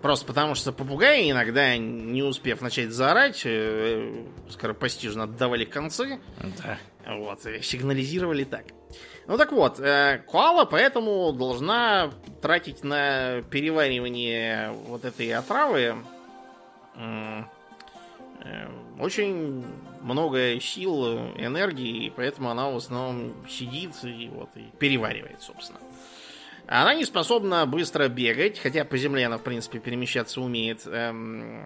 Просто потому что попугаи иногда, не успев начать заорать, э, скоропостижно отдавали концы. Да. Вот, и сигнализировали так. Ну так вот, э, коала поэтому должна тратить на переваривание вот этой отравы м, э, очень много сил, энергии, и поэтому она в основном сидит и вот и переваривает, собственно. Она не способна быстро бегать, хотя по земле она, в принципе, перемещаться умеет. Эм,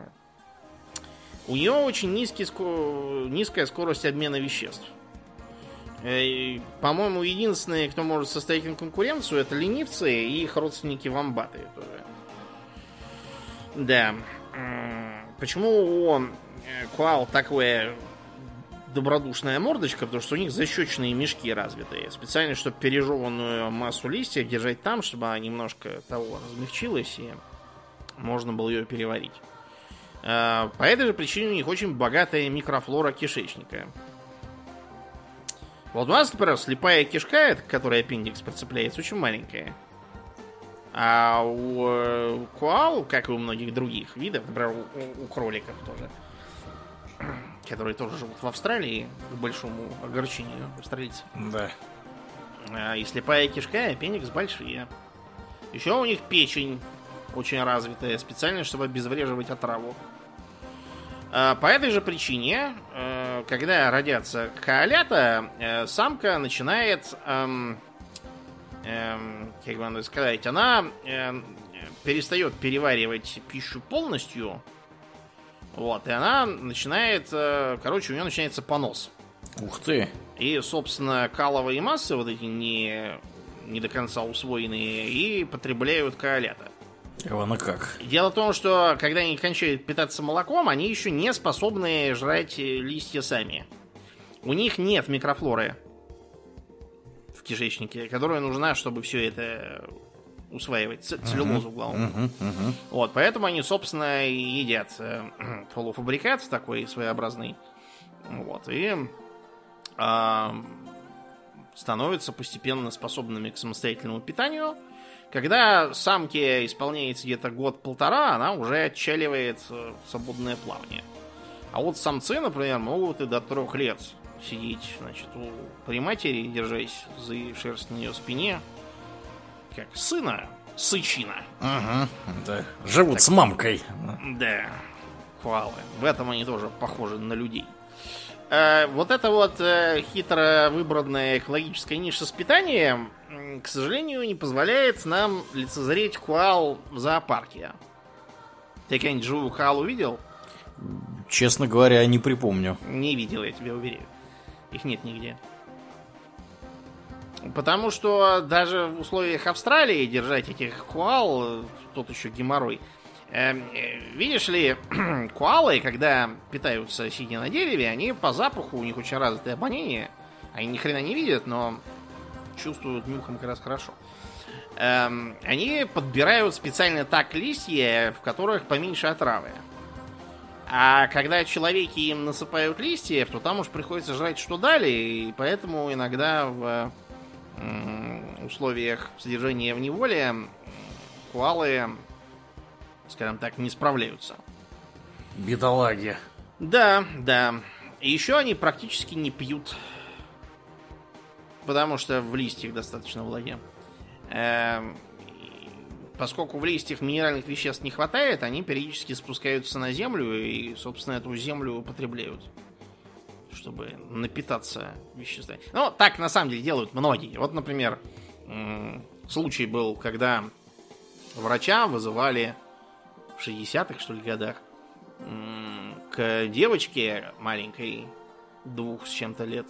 у нее очень низкий, ско- низкая скорость обмена веществ. Э, По-моему, единственные, кто может составить им конкуренцию, это ленивцы и их родственники вамбаты тоже. Да. Почему у э, коал такое добродушная мордочка? Потому что у них защечные мешки развитые. Специально, чтобы пережеванную массу листьев держать там, чтобы она немножко того размягчилась и можно было ее переварить. Э, По этой же причине у них очень богатая микрофлора кишечника. Вот у нас, например, слепая кишка, к которой аппендикс прицепляется, очень маленькая. А у э, коал, как и у многих других видов, например, у- у кроликов тоже, которые тоже живут в Австралии, к большому огорчению австралийцев, Да. а, и слепая кишка, и аппендикс большие. Еще у них печень очень развитая, специально, чтобы обезвреживать отраву. А, По этой же причине, э, когда родятся коалята, э, самка начинает, эм, эм, как бы надо сказать, она эм, перестает переваривать пищу полностью, вот, и она начинает, э, короче, у нее начинается понос. Ух ты. И, собственно, каловые массы, вот эти не, не до конца усвоенные, и потребляют коалята. Ивана как? Дело в том, что когда они кончают питаться молоком, они еще не способны жрать листья сами. У них нет микрофлоры в кишечнике, которая нужна, чтобы все это усваивать. Целлюлозу, главное. Мгм, мгм. Вот, поэтому они, собственно, и едят э, полуфабрикат такой своеобразный. Вот, и а, становятся постепенно способными к самостоятельному питанию. Когда самке исполняется где-то год-полтора, она уже отчаливает э, свободное плавание. А вот самцы, например, могут и до трех лет сидеть, значит, у при матери, держась за шерсть на ее спине, как сына, сычина. Мгм, Да. Живут с мамкой. Да, коалы. В этом они тоже похожи на людей. Э, вот это вот э, хитро выбранная экологическая ниша с питанием, к сожалению, не позволяет нам лицезреть коал в зоопарке. Ты когда-нибудь живую коалу видел? Честно говоря, не припомню. Не видел, я тебе уверяю. Их нет нигде. Потому что даже в условиях Австралии держать этих коал, э, тот еще геморрой. Эм, э, видишь ли, коалы, когда питаются сидя на дереве, они по запаху, у них очень развитое обоняние. Они ни хрена не видят, но чувствуют нюхом как раз хорошо. Эм, они подбирают специально так листья, в которых поменьше отравы. А когда человеки им насыпают листьев, то там уж приходится жрать что дали, и поэтому иногда в условиях содержания в неволе м, коалы, скажем так, не справляются. Бедолаги. Да, да. И еще они практически не пьют. Потому что в листьях достаточно влаги. Эм, Поскольку в листьях минеральных веществ не хватает, они периодически спускаются на землю и, собственно, эту землю употребляют. Чтобы напитаться веществами. Ну, так на самом деле делают многие. Вот, например, случай был, когда врача вызывали в 60-х, что ли, годах к девочке маленькой, двух с чем-то лет,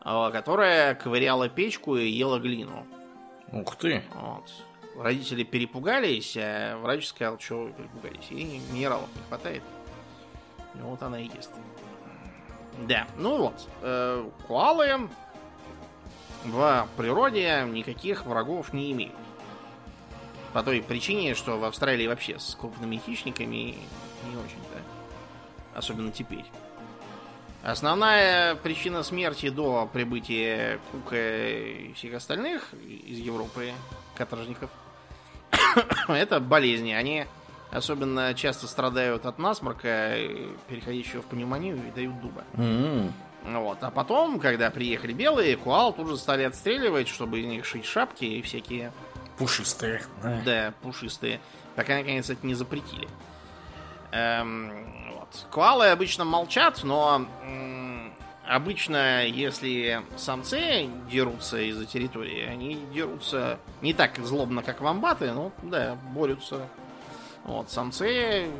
а, которая ковыряла печку и ела глину. Ух ты. Вот. Родители перепугались, а врач сказал, что вы перепугались. И минералов не хватает. И вот она и ест. Да, ну вот. э, коалы в природе никаких врагов не имеют. По той причине, что в Австралии вообще с крупными хищниками не очень-то. Особенно теперь. Основная причина смерти до прибытия Кука и всех остальных из Европы каторжников это болезни. Они особенно часто страдают от насморка, переходящего в пневмонию и дают дуба. М. Вот. А потом, когда приехали белые, куал тут же стали отстреливать, чтобы из них шить шапки и всякие, Пушистые. да. да, пушистые. Пока, наконец, это не запретили. Эм, вот. Коалы обычно молчат, но м, обычно, если самцы дерутся из-за территории, они дерутся не так злобно, как вамбаты, но, да, борются. Вот. Самцы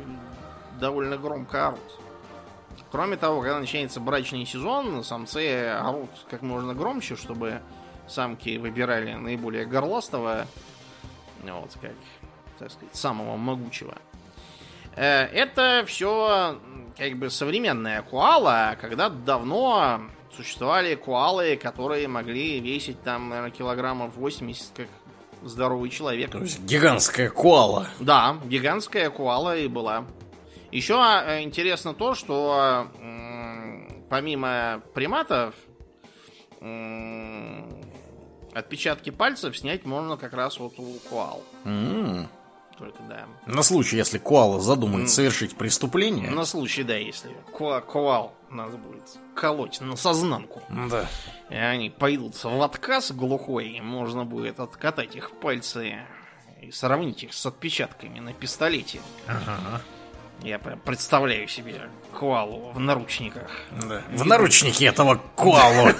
довольно громко орут. Кроме того, когда начинается брачный сезон, самцы орут как можно громче, чтобы самки выбирали наиболее горластого, вот, как, так сказать, самого могучего. Э, Это все как бы современная куала, когда давно существовали куалы, которые могли весить там, наверное, килограммов 80, как здоровый человек. То есть гигантская коала. Да, гигантская куала и была. Еще э, интересно то, что помимо приматов отпечатки пальцев снять можно как раз вот у куал. М. Только да. На случай, если коала задумает совершить преступление. На случай, да, если куа- куал надо будет колоть на сознанку. Да. И они пойдут в отказ глухой, и можно будет откатать их пальцы и сравнить их с отпечатками на пистолете. Ага. Я прям представляю себе куалу в наручниках. Да. В наручнике этого коалу.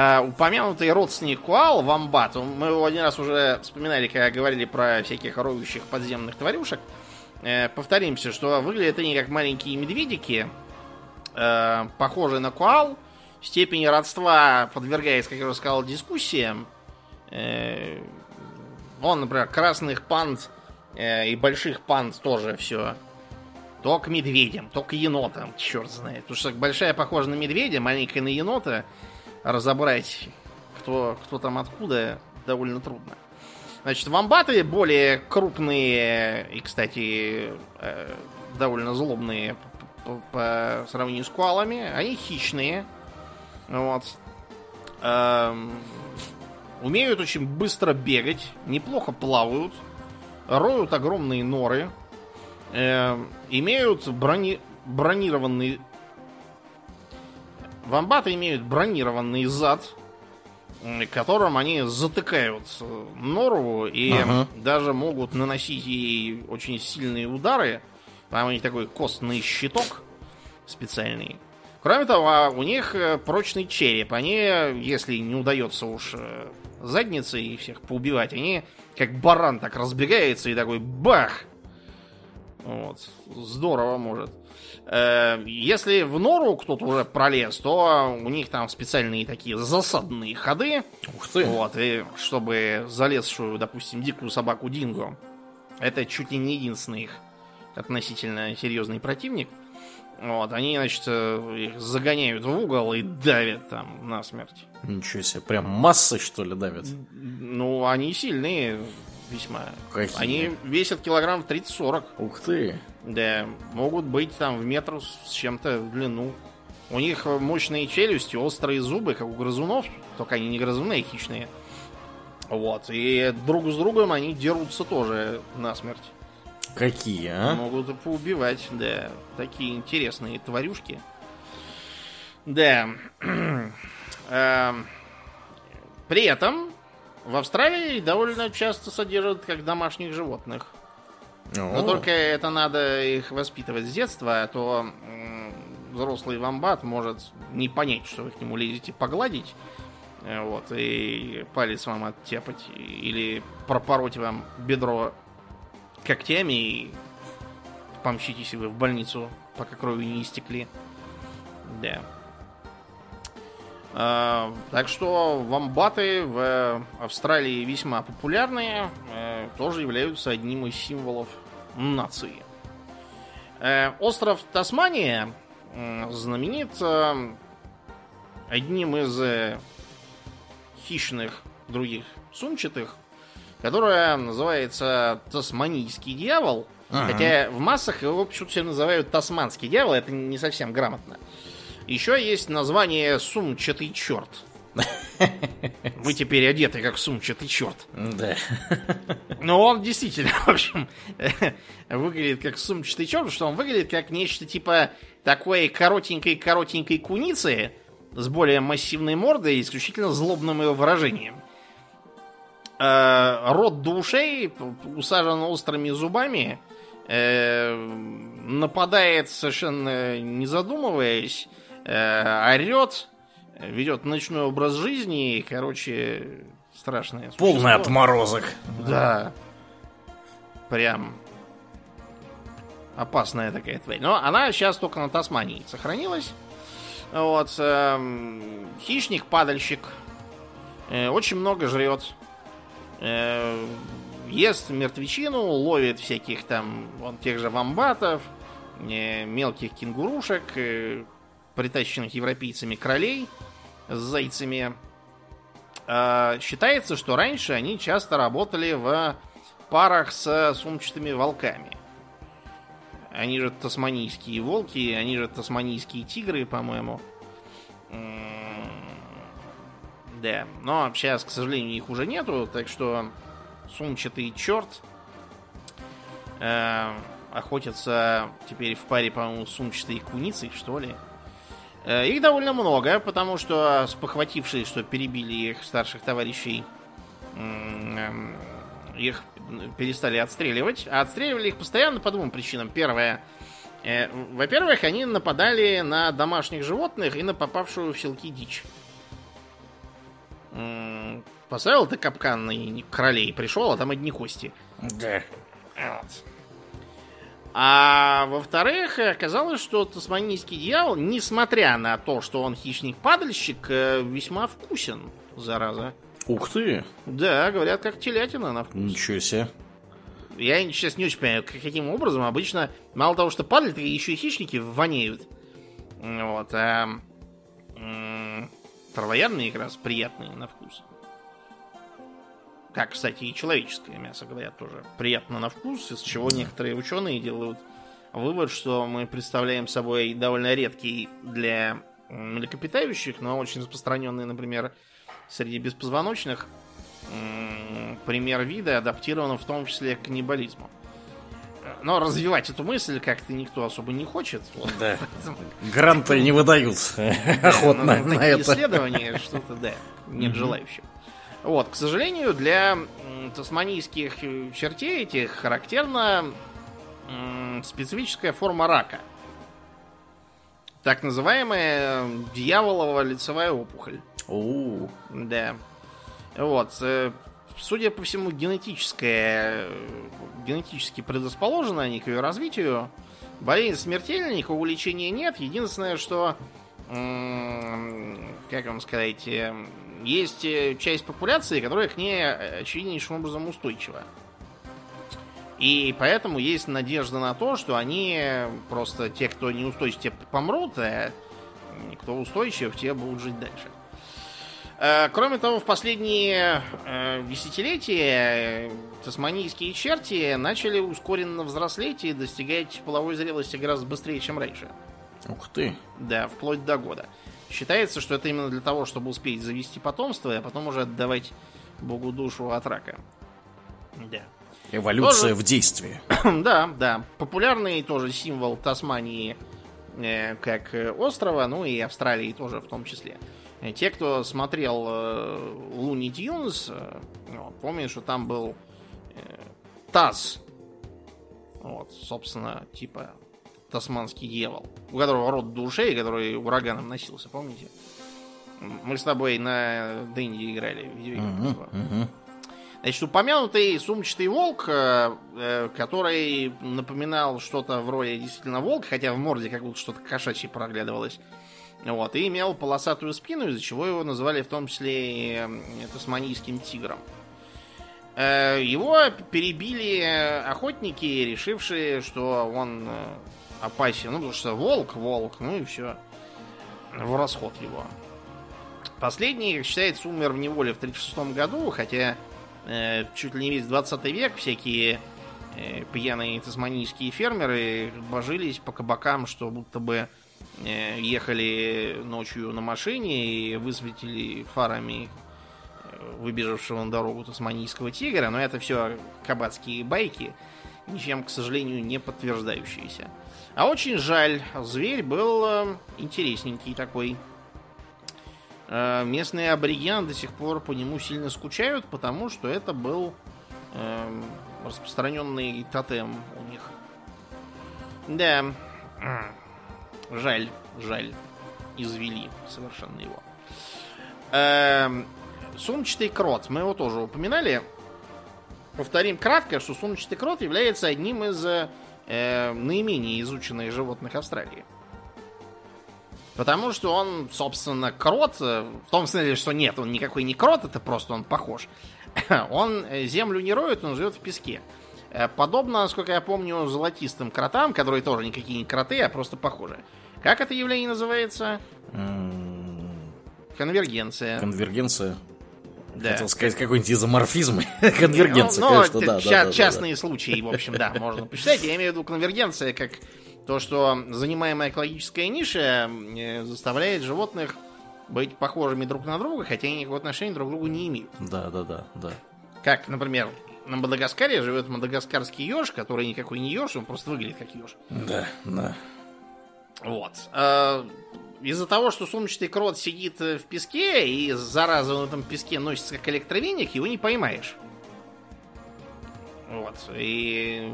А, упомянутый родственник куал, вамбат, он- мы его один раз уже вспоминали, когда говорили про всяких роющих подземных тварюшек. Э, повторимся, что выглядят они как маленькие медведики, э, похожие на куал. Степень родства подвергается, как я уже сказал, дискуссиям. Э, вон, например, красных панд э, и больших панд тоже все то к медведям, то к енотам, черт знает. Потому что большая похожа на медведя, маленькая на енота. Разобрать, кто, кто там откуда, довольно трудно. Значит, вамбаты более крупные и, кстати, э, довольно злобные по, по- сравнению с куалами. Они хищные. Вот. Эм, умеют очень быстро бегать, неплохо плавают, роют огромные норы, эм, имеют брони... бронированный... Вамбаты имеют бронированный зад, которым они затыкают э, нору и Ага. даже могут наносить ей очень сильные удары. Там у них такой костный щиток специальный. Кроме того, у них э, прочный череп. Они, если не удается уж э, задницей и всех поубивать, они как баран так разбегается и такой бах! Вот. Здорово может. Э, Если в нору кто-то уже пролез, то у них там специальные такие засадные ходы. Ух ты. Вот, и чтобы залезшую, допустим, дикую собаку Динго, это чуть ли не единственный их относительно серьезный противник. Вот, они, значит, э, их загоняют в угол и давят там насмерть. Ничего себе, прям массы, что ли, давят? Ну, они сильные весьма. Какие? Они весят килограмм 30-40. Ух ты. Да, могут быть там в метр с чем-то в длину. У них мощные челюсти, острые зубы, как у грызунов, только они не грызуны, а хищные. Вот, и друг с другом они дерутся тоже насмерть. Какие, а? Могут и поубивать, да. Такие интересные тварюшки. Да. Эм, При этом в Австралии довольно часто содержат как домашних животных. Но только это надо их воспитывать с детства, а то взрослый вамбат может не понять, что вы к нему лезете погладить. э, Вот, и палец вам оттяпать, и- или пропороть вам бедро когтями и помчитесь вы в больницу, пока крови не истекли. Да. А, так что вамбаты в Австралии весьма популярные, э, тоже являются одним из символов нации. Э, остров Тасмания знаменит э, одним из э, хищных других сумчатых которая называется Тасманийский дьявол. Ага. Хотя в массах его почему-то все называют Тасманский дьявол, это не совсем грамотно. Еще есть название Сумчатый черт. Вы теперь одеты как сумчатый черт. Да. Но он действительно, в общем, выглядит как сумчатый черт, потому что он выглядит как нечто типа такой коротенькой-коротенькой куницы с более массивной мордой и исключительно злобным ее выражением. Э, рот до ушей, усажен острыми зубами, э, нападает совершенно не задумываясь, э, орет, ведет ночной образ жизни, и, короче, страшное Полный существо. отморозок. Да. Прям опасная такая тварь. Но она сейчас только на Тасмании сохранилась. Вот. эм, хищник-падальщик. Э, очень много жрет. Э, ест мертвечину, ловит всяких там, вон, тех же вамбатов, э, мелких кенгурушек, э, притащенных европейцами кролей с зайцами. Э, считается, что раньше они часто работали в парах с сумчатыми волками. Они же тасманийские волки, они же тасманийские тигры, по-моему. Да, но сейчас, к сожалению, их уже нету, так что сумчатый черт э, охотятся теперь в паре, по-моему, с сумчатой куницей, что ли. Их довольно много, потому что спохватившие, что перебили их старших товарищей, эм, их перестали отстреливать. А отстреливали их постоянно по двум причинам. Первое. э, Во-первых, они нападали на домашних животных и на попавшую в селки дичь. Поставил ты капкан на кролей, пришел, а там одни кости. Да. Вот. А во-вторых, оказалось, что тасманийский дьявол, несмотря на то, что он хищник-падальщик, э, весьма вкусен, зараза. Ух ты. Да, говорят, как телятина на вкус. Ничего себе. Я сейчас не очень понимаю, как- каким образом обычно, мало того, что падают, так еще и хищники вонеют. Вот, а травоядные как раз приятные на вкус. Как, кстати, и человеческое мясо, говорят, тоже приятно на вкус, из чего некоторые ученые делают вывод, что мы представляем собой довольно редкий для млекопитающих, но очень распространенный, например, среди беспозвоночных пример вида, адаптирован в том числе к каннибализму. Но развивать эту мысль как-то никто особо не хочет. Вот. Да. Поэтому, Гранты не выдают охотно на на такие это. исследования что-то, да, нет желающих. Вот, к сожалению, для тасманийских э, чертей этих характерна специфическая форма рака. Так называемая дьяволова лицевая опухоль. У, Да. Вот. э, Судя по всему, генетическая, э, генетически предрасположены они к ее развитию. Болезнь смертельна, никакого лечения нет. Единственное, что, как вам сказать, есть э, часть популяции, которая к ней э, очевиднейшим образом устойчива. И поэтому есть надежда на то, что они просто те, кто не устойчив, те помрут, а кто устойчив, те будут жить дальше. Э, Кроме того, в последние э, десятилетия э, тасманийские черти начали ускоренно взрослеть и достигать половой зрелости гораздо быстрее, чем раньше. ух ты. Да, вплоть до года. Считается, что это именно для того, чтобы успеть завести потомство, а потом уже отдавать Богу душу от рака. Да. Эволюция Тоже- в действии. да, да. Популярный тоже символ Тасмании э, как э, острова, ну и Австралии тоже в том числе. Э, Те, кто смотрел э, Луни Тюнс, э, вот, помнят, что там был э, Таз. Вот, собственно, типа тасманский дьявол. У которого рот до ушей, который ураганом носился, помните? Мы с тобой на Дэнди играли в видеоигру. Мгм, мгм. Значит, упомянутый сумчатый волк, э, э, который напоминал что-то в роли действительно волка, хотя в морде как будто что-то кошачье проглядывалось. Вот, и имел полосатую спину, из-за чего его называли в том числе и э, тасманийским тигром. Его перебили охотники, решившие, что он опасен. Ну, потому что волк, волк, ну и все. В расход его. Последний, как считается, умер в неволе в 1936 году, хотя э, чуть ли не весь 20 век всякие э, пьяные тасманийские фермеры божились по кабакам, что будто бы э, ехали ночью на машине и высветили фарами э, выбежавшего на дорогу тасманийского тигра, но это все кабацкие байки, ничем, к сожалению, не подтверждающиеся. А очень жаль, зверь был э, интересненький такой. Э, местные аборигены до сих пор по нему сильно скучают, потому что это был э, распространенный тотем у них. Да, жаль, жаль, извели совершенно его. Э, сумчатый крот, мы его тоже упоминали. Повторим кратко, что сумчатый крот является одним из э, наименее изученных животных Австралии. Потому что он, собственно, крот, э, в том смысле, что нет, он никакой не крот, это просто он похож. Он землю не роет, он живет в песке. Э, Подобно, насколько я помню, золотистым кротам, которые тоже никакие не кроты, а просто похожи. Как это явление называется? М, Конвергенция. Конвергенция. Да. Хотел сказать какой-нибудь изоморфизм. Конвергенция, Ну, ну, конечно, это да, да, ча- да, да, Частные случаи, в общем, да, можно посчитать. Я имею в виду конвергенция как то, что занимаемая экологическая ниша заставляет животных быть похожими друг на друга, хотя они никакого отношения друг к другу не имеют. Да, да, да, да. Как, например, на Мадагаскаре живет мадагаскарский еж, который никакой не еж, он просто выглядит как еж. Да, да. Вот. Из-за того, что сумчатый крот сидит э, в песке, и зараза на этом песке носится как электровеник, его не поймаешь. Вот. И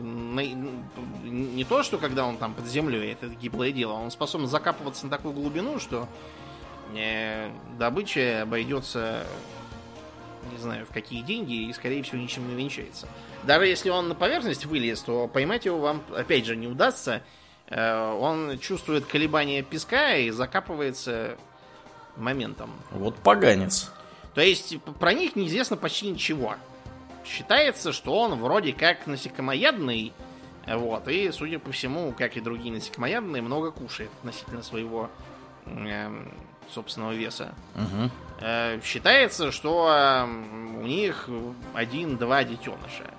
не то, что когда он там под землей, это гиблое дело, он способен закапываться на такую глубину, что э, добыча обойдется не знаю, в какие деньги, и, скорее всего, ничем не венчается. Даже если он на поверхность вылез, то поймать его вам, опять же, не удастся. Э, Он чувствует колебания песка и закапывается моментом. Вот поганец. То есть про них неизвестно почти ничего. Считается, что он вроде как насекомоядный, вот, и, судя по всему, как и другие насекомоядные, много кушает относительно своего эм, собственного веса. Мгм. Э, Считается, что э, у них один-два детеныша.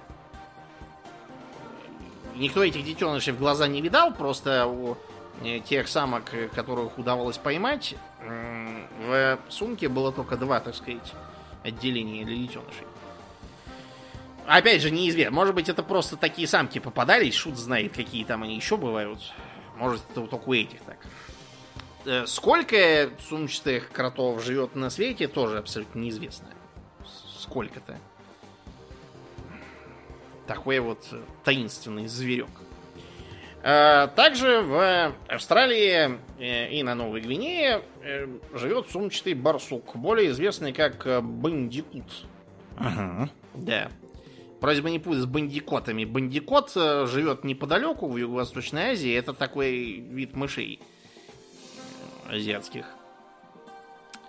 Никто этих детенышей в глаза не видал, просто у э, тех самок, э, которых удавалось поймать, в сумке было только два, так сказать, отделения для детенышей. Опять же, неизвестно. Может быть, это просто такие самки попадались, шут знает, какие там они еще бывают. Может, это только у этих так. Э, Сколько сумчатых кротов живет на свете, тоже абсолютно неизвестно. Сколько-то. Такой вот э, таинственный зверек. Э, Также в Австралии э, и на Новой Гвинее живет сумчатый барсук, более известный как бандикут. Ага. Да. Просьба не путать с бандикотами. Бандикот живет неподалеку, в Юго-Восточной Азии. Это такой вид мышей азиатских.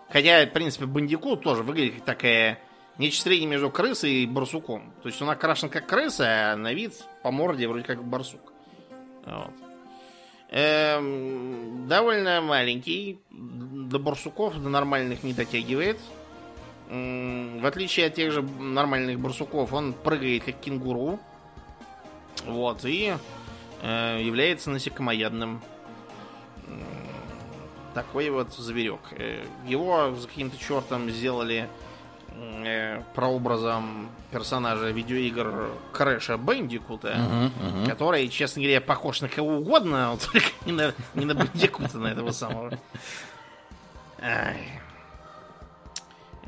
Хотя, в принципе, бандикут тоже выглядит как такая нечто среднее между крысой и барсуком. То есть он окрашен как крыса, а на вид по морде вроде как барсук. Вот. Эм, довольно маленький. До барсуков, до нормальных не дотягивает. М, В отличие от тех же нормальных барсуков, он прыгает как кенгуру. Вот, и э, является насекомоядным. М, Такой вот зверек. Э, Его за каким-то чертом сделали э, прообразом персонажа видеоигр Крэша Бендикута, Мгм, мгм. который, честно говоря, похож на кого угодно, но только не на, не на Бендикута, на этого самого.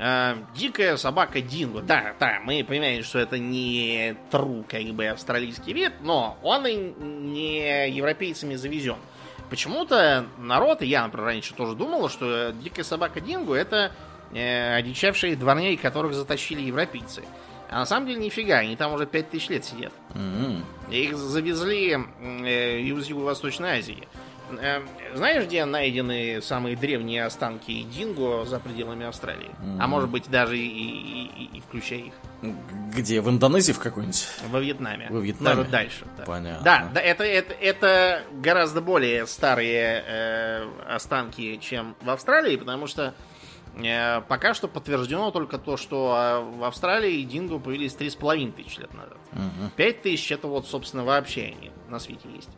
А, дикая собака Динго. Да, да, мы понимаем, что это не тру, как бы, австралийский вид, но он и не европейцами завезен. Почему-то народ, и я, например, раньше тоже думал, что дикая собака Динго это э, одичавшие дворняги, которых затащили европейцы. А на самом деле нифига, они там уже 5000 лет сидят. М. Их завезли э, из Юго-Восточной Азии. Э, знаешь, где найдены самые древние останки динго за пределами Австралии? А Мгм. может быть, даже и, и- и- и включая их. Где? В Индонезии в какой-нибудь? Во Вьетнаме. Во Вьетнаме? Даже дальше. Да. Понятно. Да, да, это, это, это гораздо более старые э, останки, чем в Австралии, потому что пока что подтверждено только то, что а, в Австралии динго появились 3,5 тысячи лет назад. Мгм. 5 тысяч это вот, собственно, вообще они на свете есть.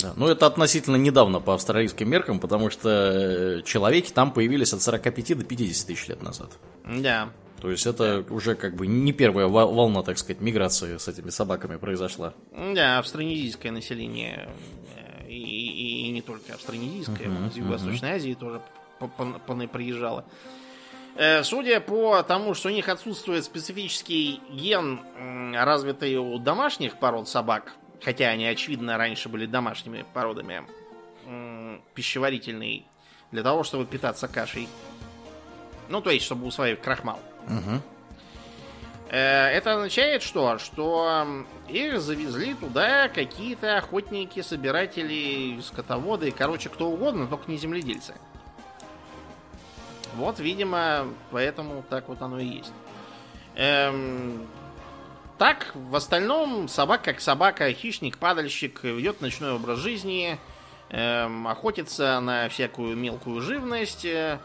Да. Ну, это относительно недавно по австралийским меркам, потому что э, человеки там появились от 45 до 50 тысяч лет назад. Да. То есть это уже как бы не первая ва- волна, так сказать, миграции с этими собаками произошла. Да, австронезийское население, э, и, и- и не только австронезийское, Мгм, из Юго-Восточной Азии тоже приезжало. Э, Судя по тому, что у них отсутствует специфический ген, развитый у домашних пород собак, хотя они, очевидно, раньше были домашними породами, пищеварительный, для того, чтобы питаться кашей. Ну, то есть, чтобы усваивать крахмал. Э, Это означает что? Что их завезли туда какие-то охотники, собиратели, скотоводы, короче, кто угодно, только не земледельцы. Вот, видимо, поэтому так вот оно и есть. Эм, так, в остальном, собака как собака, хищник, падальщик, ведет ночной образ жизни, эм, охотится на всякую мелкую живность, э,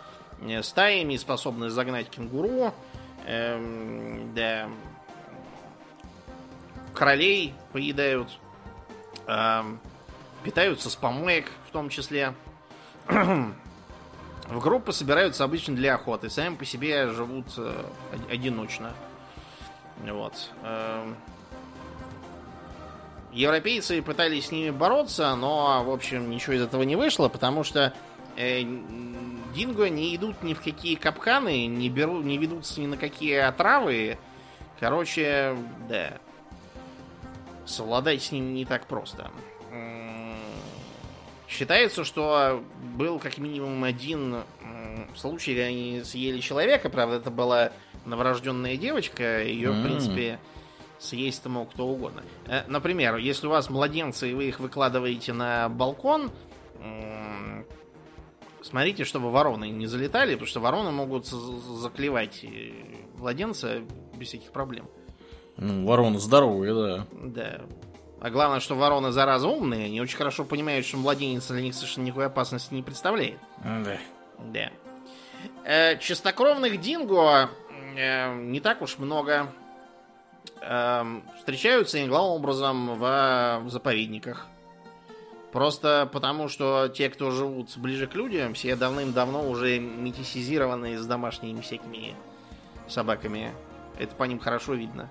стаями способны загнать кенгуру, эм, да, королей поедают, эм, питаются с помоек в том числе. В группы собираются обычно для охоты, сами по себе живут э, од- одиночно. Вот. эм. Европейцы пытались с ними бороться, но, в общем, ничего из этого не вышло, потому что э, динго не идут ни в какие капканы, не, берут, не ведутся ни на какие отравы. Короче, да. Совладать с ним не так просто. Считается, что был как минимум один случай, когда они съели человека. Правда, это была новорожденная девочка. Ее, в М. принципе, съесть мог кто угодно. Э, Например, если у вас младенцы, и вы их выкладываете на балкон, смотрите, чтобы вороны не залетали, потому что вороны могут заклевать младенца без всяких проблем. Ну, вороны здоровые, да. Да. А главное, что вороны зараза умные, они очень хорошо понимают, что младенец для них совершенно никакой опасности не представляет. Да. Да. Э, чистокровных динго э, не так уж много. Эм, встречаются они главным образом в заповедниках. Просто потому, что те, кто живут ближе к людям, все давным-давно уже метисизированы с домашними всякими собаками. Это по ним хорошо видно.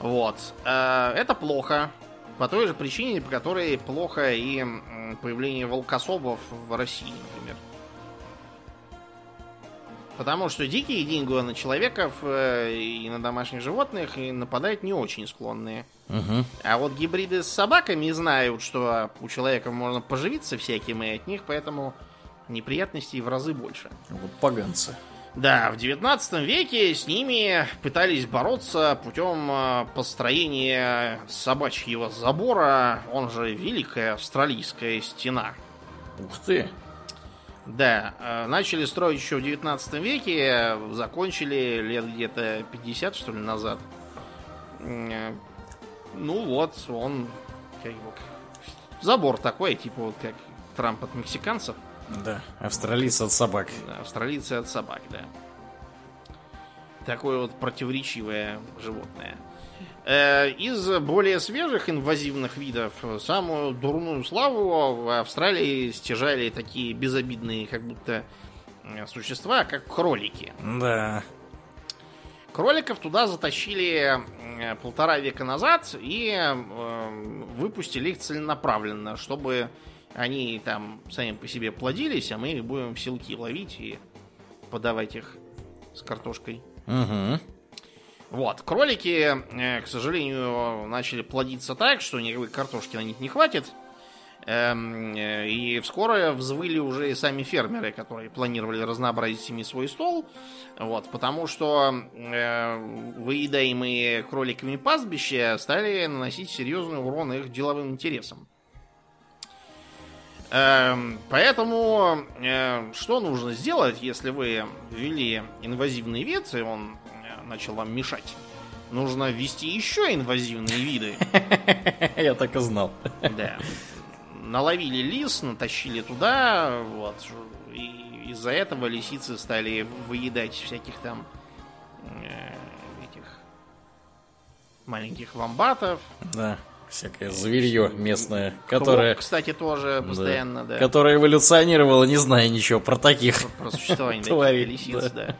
Вот. Э, Это плохо. По той же причине, по которой плохо и появление волкособов в России, например. Потому что дикие динго на человеков э, и на домашних животных и нападать не очень склонные. Мгм. А вот гибриды с собаками знают, что у человека можно поживиться всяким, и от них поэтому неприятностей в разы больше. Вот поганцы. Да, в 19 веке с ними пытались бороться путем э, построения собачьего забора, он же Великая Австралийская стена. Ух ты. Да, э, начали строить еще в 19 веке, закончили лет где-то 50, что ли, назад. Э, Ну вот, он как бы, забор такой, типа вот как Трамп от мексиканцев. Да. Австралийцы от собак. Да, Австралийцы от собак, да. Такое вот противоречивое животное. Э, Из более свежих инвазивных видов самую дурную славу в Австралии стяжали такие безобидные, как будто э, существа, как кролики. Да. Кроликов туда затащили э, полтора века назад и э, выпустили их целенаправленно, чтобы они там сами по себе плодились, а мы их будем в селки ловить и подавать их с картошкой. Угу. Вот, кролики, э, к сожалению, начали плодиться так, что никакой картошки на них не хватит. Эм, э, И вскоре взвыли уже и сами фермеры, которые планировали разнообразить ими свой стол. Вот, потому что э, выедаемые кроликами пастбища стали наносить серьезный урон их деловым интересам. Эм, Поэтому э, что нужно сделать, если вы ввели инвазивный вид, и он э, начал вам мешать? Нужно ввести еще инвазивные виды. Я так и знал. Да. наловили лис, натащили туда, вот, и из-за этого лисицы стали выедать всяких там э, этих маленьких вомбатов. Да, всякое зверье местное, которое... Клоп, кстати, тоже постоянно, да. да. Которое эволюционировало, не зная ничего про таких Про существование таких лисиц, да.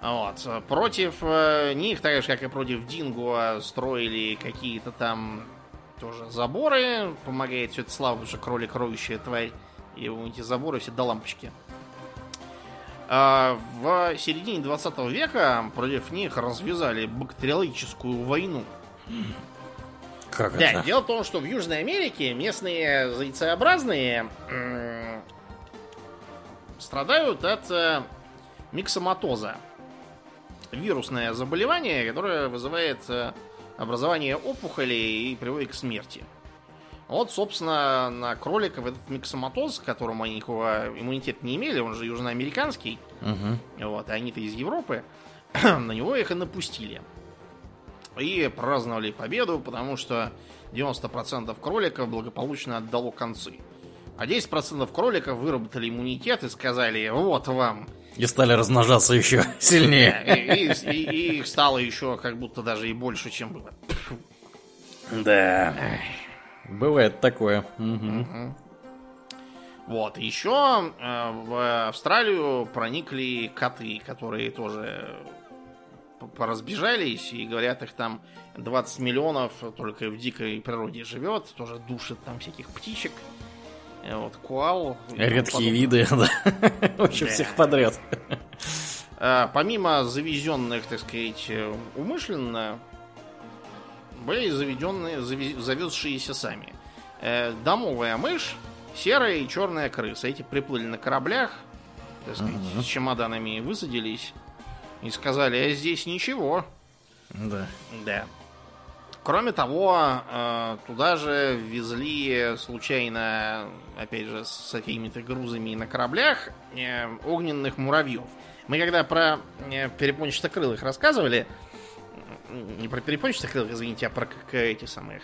Вот. Против э, них, так же, как и против Динго, строили какие-то там тоже заборы. Помогает все это слава, потому что кролик роющая тварь. И эти заборы все до лампочки. А в середине 20 века против них развязали бактериологическую войну. Как да, это? дело в том, что в Южной Америке местные зайцеобразные м- страдают от э, миксоматоза. Вирусное заболевание, которое вызывает э, образование опухолей и приводит к смерти. Вот, собственно, на кроликов этот миксоматоз, к которому они никакого иммунитета не имели, он же южноамериканский, Мгм. вот, а они-то из Европы, на него их и напустили. И праздновали победу, потому что 90% кроликов благополучно отдало концы. А 10% кроликов выработали иммунитет и сказали, вот вам. И стали размножаться еще сильнее. И, и- и- и их стало еще как будто даже и больше, чем было. Да. Бывает такое. Мгм. Вот, еще э, в Австралию проникли коты, которые тоже поразбежались, и говорят, их там 20 миллионов только в дикой природе живет, тоже душит там всяких птичек, э, вот, куал. Редкие виды, да. Вообще всех подряд. Э, Помимо завезенных, так сказать, э, умышленно, были заведенные, завезшиеся сами. Э, Домовая мышь, серая и черная крыса. Эти приплыли на кораблях, так сказать, с чемоданами высадились и сказали, а здесь ничего. Да. Да. Кроме того, э, туда же везли случайно, опять же, с какими-то грузами на кораблях э, огненных муравьев. Мы когда про перепончатокрылых рассказывали, не про перепончатокрылых, извините, а про к- эти самых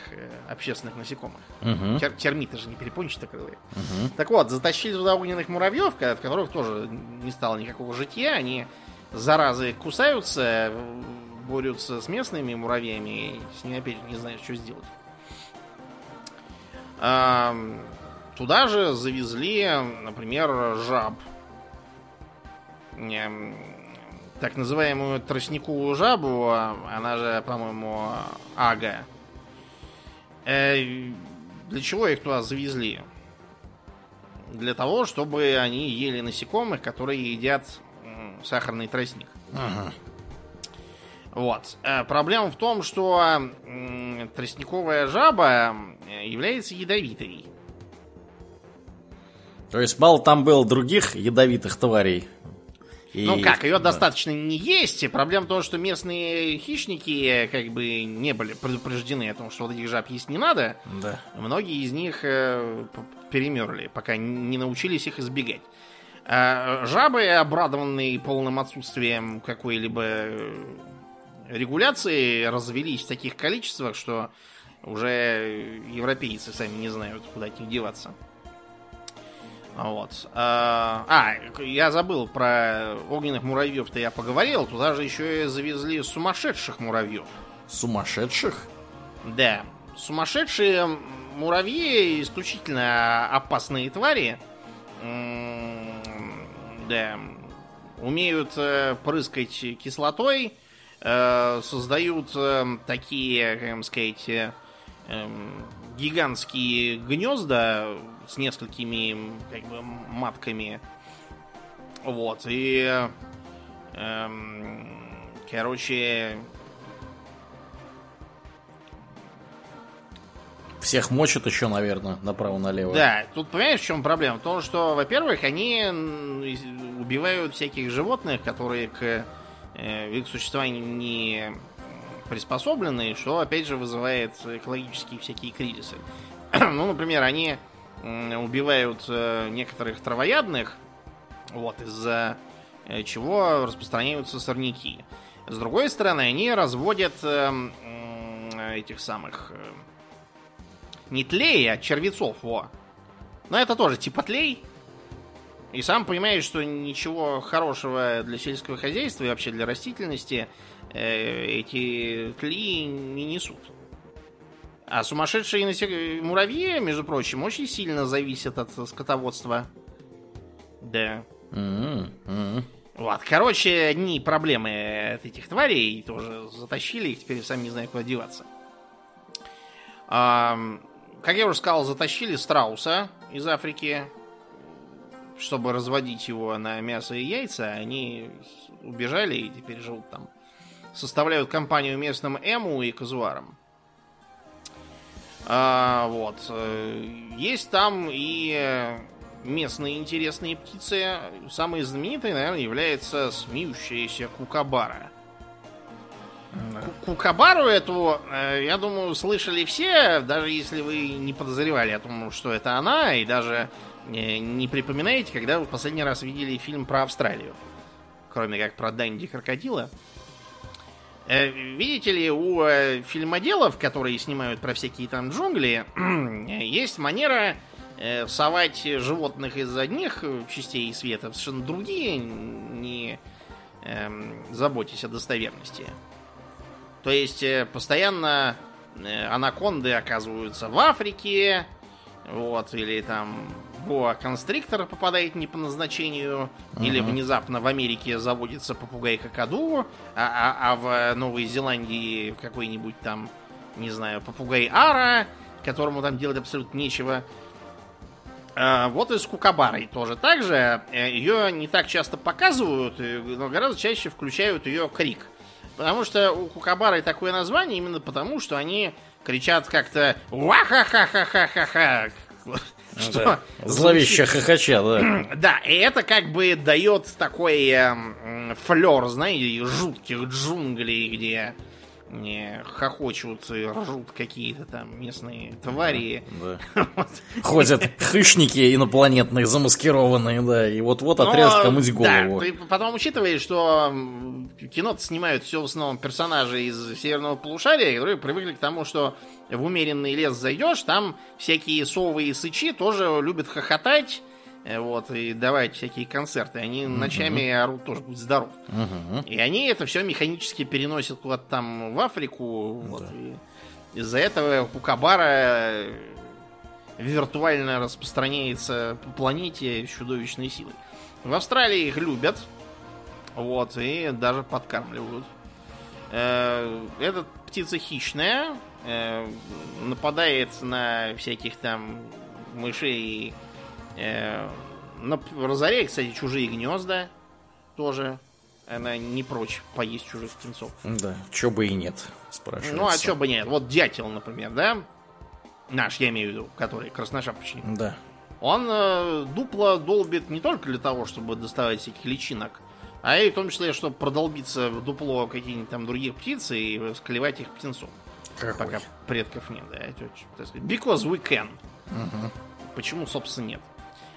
общественных насекомых. Мгм. Тер- термиты же не перепончатокрылые. Мгм. Так вот, затащили туда огненных муравьев, от которых тоже не стало никакого житья. Они, заразы, кусаются, борются с местными муравьями, и с ними опять не знаешь, что сделать. Туда же завезли, например, жаб. Так называемую тростниковую жабу, а, она же, по-моему, ага. Э, Для чего их туда завезли? Для того, чтобы они ели насекомых, которые едят сахарный тростник. Ага. Вот. Э, Проблема в том, что тростниковая жаба э, является ядовитой. То есть мало там было других ядовитых тварей. И- Ну как, ее да. достаточно не есть. и Проблема в том, что местные хищники как бы не были предупреждены о том, что вот этих жаб есть не надо. Да. Многие из них э, перемерли, пока не научились их избегать. А жабы, обрадованные полным отсутствием какой-либо э, регуляции, развелись в таких количествах, что уже европейцы сами не знают, куда от них деваться. Вот. А, а, я забыл про огненных муравьев-то я поговорил. Туда же еще и завезли сумасшедших муравьев. Сумасшедших? Да. Сумасшедшие муравьи исключительно опасные твари. Да. Умеют э, прыскать кислотой, э, создают э, такие, как сказать, э, эм, гигантские гнезда с несколькими как бы матками. Вот. И эм, короче, Всех мочат еще, наверное, направо-налево. Да, тут понимаешь, в чем проблема? В том, что, во-первых, они убивают всяких животных, которые к э, их существованию не приспособлены, что, опять же, вызывает экологические всякие кризисы. ну, например, они убивают э, некоторых травоядных, вот, из-за э, чего распространяются сорняки. С другой стороны, они разводят этих самых... не тлей, а червецов, во. Но это тоже типа тлей. И сам понимаешь, что ничего хорошего для сельского хозяйства и вообще для растительности э, эти тли не несут. А сумасшедшие насек... муравьи, между прочим, очень сильно зависят от скотоводства. Да. М-м-м. Вот, короче, одни проблемы от этих тварей тоже затащили их, теперь сами не знаю, куда деваться. А, как я уже сказал, затащили страуса из Африки, чтобы разводить его на мясо и яйца. Они убежали и теперь живут там. Составляют компанию местным эму и казуарам. А, вот. э, Есть там и местные интересные птицы. Самой знаменитой, наверное, является смеющаяся кукабара. Ку- Кукабару эту, э, я думаю, слышали все, даже если вы не подозревали о том, что это она, и даже э, не припоминаете, когда вы последний раз видели фильм про Австралию. Кроме как про Данди Крокодила. Э, Видите ли, у фильмоделов, которые снимают про всякие там джунгли, есть манера совать животных из одних частей света в совершенно другие, не эм, заботясь о достоверности. То есть э, постоянно э, анаконды оказываются в Африке, вот, или там боа констриктор попадает не по назначению, или Мгм. внезапно в Америке заводится попугай какаду, а, а- а в Новой Зеландии какой-нибудь там, не знаю, попугай ара, которому там делать абсолютно нечего. А, Вот и с Кукабарой тоже так же. Ее не так часто показывают, э, но гораздо чаще включают ее крик. Потому что у Кукабары такое название именно потому, что они кричат как-то «Ва-ха-ха-ха-ха-ха-ха». Ну Что да. Зловеще хохоча, да. да, и это как бы дает такой эм, флер, знаете, жутких джунглей, где э, хохочут и ржут какие-то там местные твари. Да. Ходят хищники инопланетные, замаскированные, да, и вот-вот отрежут кому-нибудь голову. Да, ты потом учитываешь, что кино снимают все в основном персонажи из северного полушария, которые привыкли к тому, что в умеренный лес зайдешь, там всякие совы и сычи тоже любят хохотать, вот, и давать всякие концерты. Они ночами орут тоже, будь здоров. Мгм. И они это все механически переносят куда-то там в Африку. Вот, и из-за этого Кукабара виртуально распространяется по планете с чудовищной силой. В Австралии их любят. Вот, и даже подкармливают. Э, Эта птица хищная, э, нападает на всяких там мышей, э, нап- разоряет, кстати, чужие гнезда тоже. Она не прочь поесть чужих птенцов. Да, чё бы и нет, спрашивается. Ну, а чё бы нет? Вот дятел, например, да? Наш, я имею в виду, который красношапочник. Да. Он э, дупло долбит не только для того, чтобы доставать всяких личинок, а и в том числе, чтобы продолбиться в дупло каких-нибудь там других птиц и склевать их птенцов. Какой? Пока предков нет, да. Because we can. Почему, собственно, нет?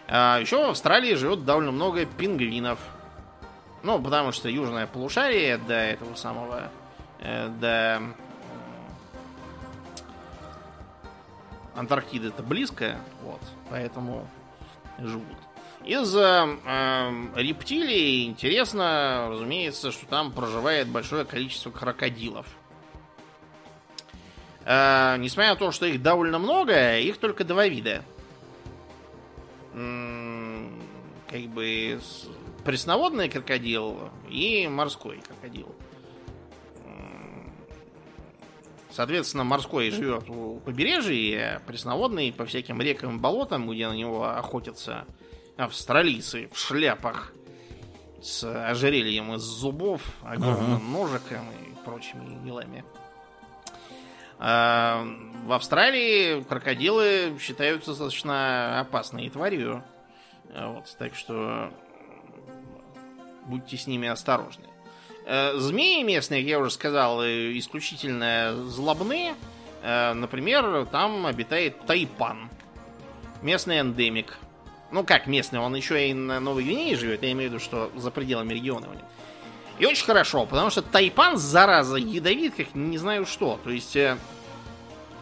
А, еще в Австралии живет довольно много пингвинов. Ну, потому что южное полушарие до этого самого... э, до... м, Антарктиды это близко, вот, поэтому живут. Из э, эм, рептилий интересно, разумеется, что там проживает большое количество крокодилов. Э, несмотря на то, что их довольно много, их только два вида. Как бы пресноводный крокодил и морской крокодил. Соответственно, морской живет у побережья, а пресноводный по всяким рекам и болотам, где на него охотятся австралийцы в шляпах с ожерельем из зубов, огромным ножиком и прочими делами. А, в Австралии крокодилы считаются достаточно опасной тварью. А, Вот, так что будьте с ними осторожны. Э, Змеи местные, я уже сказал, э, исключительно злобны. Э, Например, там обитает тайпан. Местный эндемик. Ну как местный, он еще и на Новой Гвинее живет, я имею в виду, что за пределами региона. И очень хорошо, потому что тайпан, зараза, ядовит, как не знаю что. То есть э,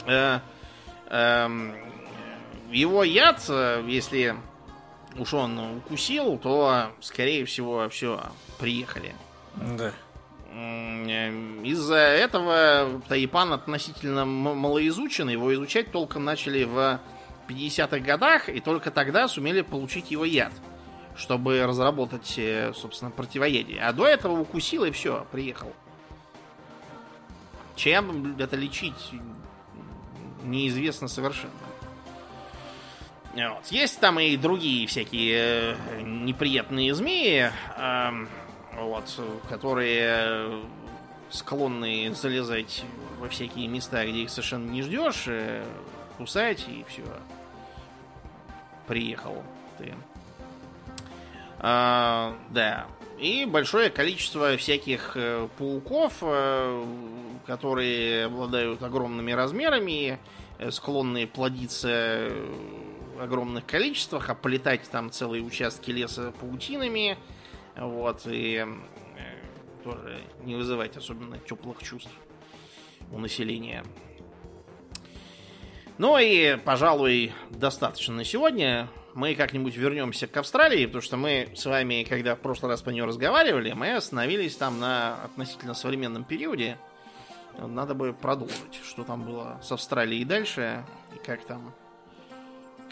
э, э, его яд, э, если уж он укусил, то, скорее всего, все, приехали. Да. М, Из-за этого Тайпан относительно малоизучен, его изучать толком начали в 50-х годах, и только тогда сумели получить его яд, чтобы разработать, э, собственно, противоядие. А до этого укусил и все, приехал. Чем это лечить, неизвестно совершенно. Вот. Есть там и другие всякие э, неприятные змеи, эм, вот, которые склонны залезать во всякие места, где их совершенно не ждешь, э, кусать и все. Приехал ты. А, да. И большое количество всяких э, пауков, э, которые обладают огромными размерами, э, склонны плодиться в огромных количествах, оплетать там целые участки леса паутинами. Вот, и тоже не вызывать особенно теплых чувств у населения. Ну и, пожалуй, достаточно на сегодня. Мы как-нибудь вернемся к Австралии, потому что мы с вами, когда в прошлый раз по нее разговаривали, мы остановились там на относительно современном периоде. Надо бы продолжить, что там было с Австралией дальше, и как там,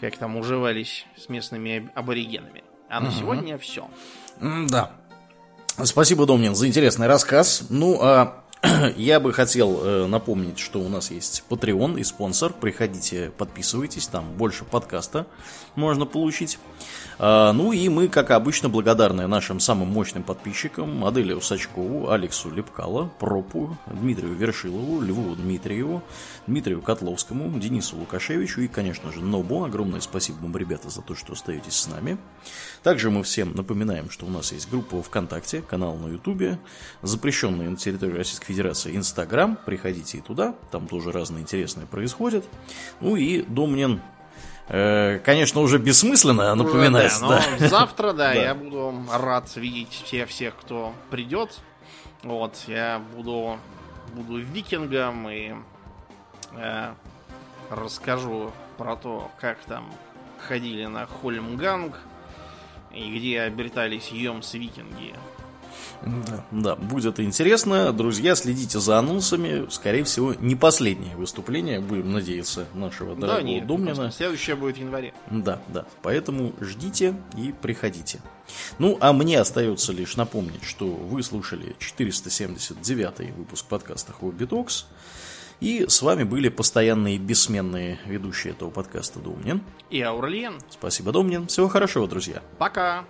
как там уживались с местными аборигенами. А на сегодня все. Да. Спасибо, Домнин, за интересный рассказ. Ну, а я бы хотел э, напомнить, что у нас есть Patreon и спонсор. Приходите, подписывайтесь, там больше подкаста можно получить. А, ну и мы, как обычно, благодарны нашим самым мощным подписчикам Аделе Усачкову, Алексу Лепкало, Пропу, Дмитрию Вершилову, Льву Дмитриеву, Дмитрию Котловскому, Денису Лукашевичу и, конечно же, Нобу. Огромное спасибо вам, ребята, за то, что остаетесь с нами. Также мы всем напоминаем, что у нас есть группа ВКонтакте, канал на Ютубе, запрещенный на территории Российской Федерации Инстаграм. Приходите и туда, там тоже разное интересное происходит. Ну и Домнин, э, конечно, уже бессмысленно напоминать. Да, да. но завтра, да, Да. я буду рад видеть всех, всех, кто придет. Вот, я буду, буду викингом и э, расскажу про то, как там ходили на Хольмганг и где обретались Йомс-викинги. Да, да, будет интересно. Друзья, следите за анонсами. Скорее всего, не последнее выступление, будем надеяться, нашего Да, дорогого нет, Домнина. следующее будет в январе. Да, да. Поэтому ждите и приходите. Ну, а мне остается лишь напомнить, что вы слушали 479 выпуск подкаста Хобби Токс. И с вами были постоянные бессменные ведущие этого подкаста Домнин. И Аурлиен. Спасибо, Домнин. Всего хорошего, друзья. Пока!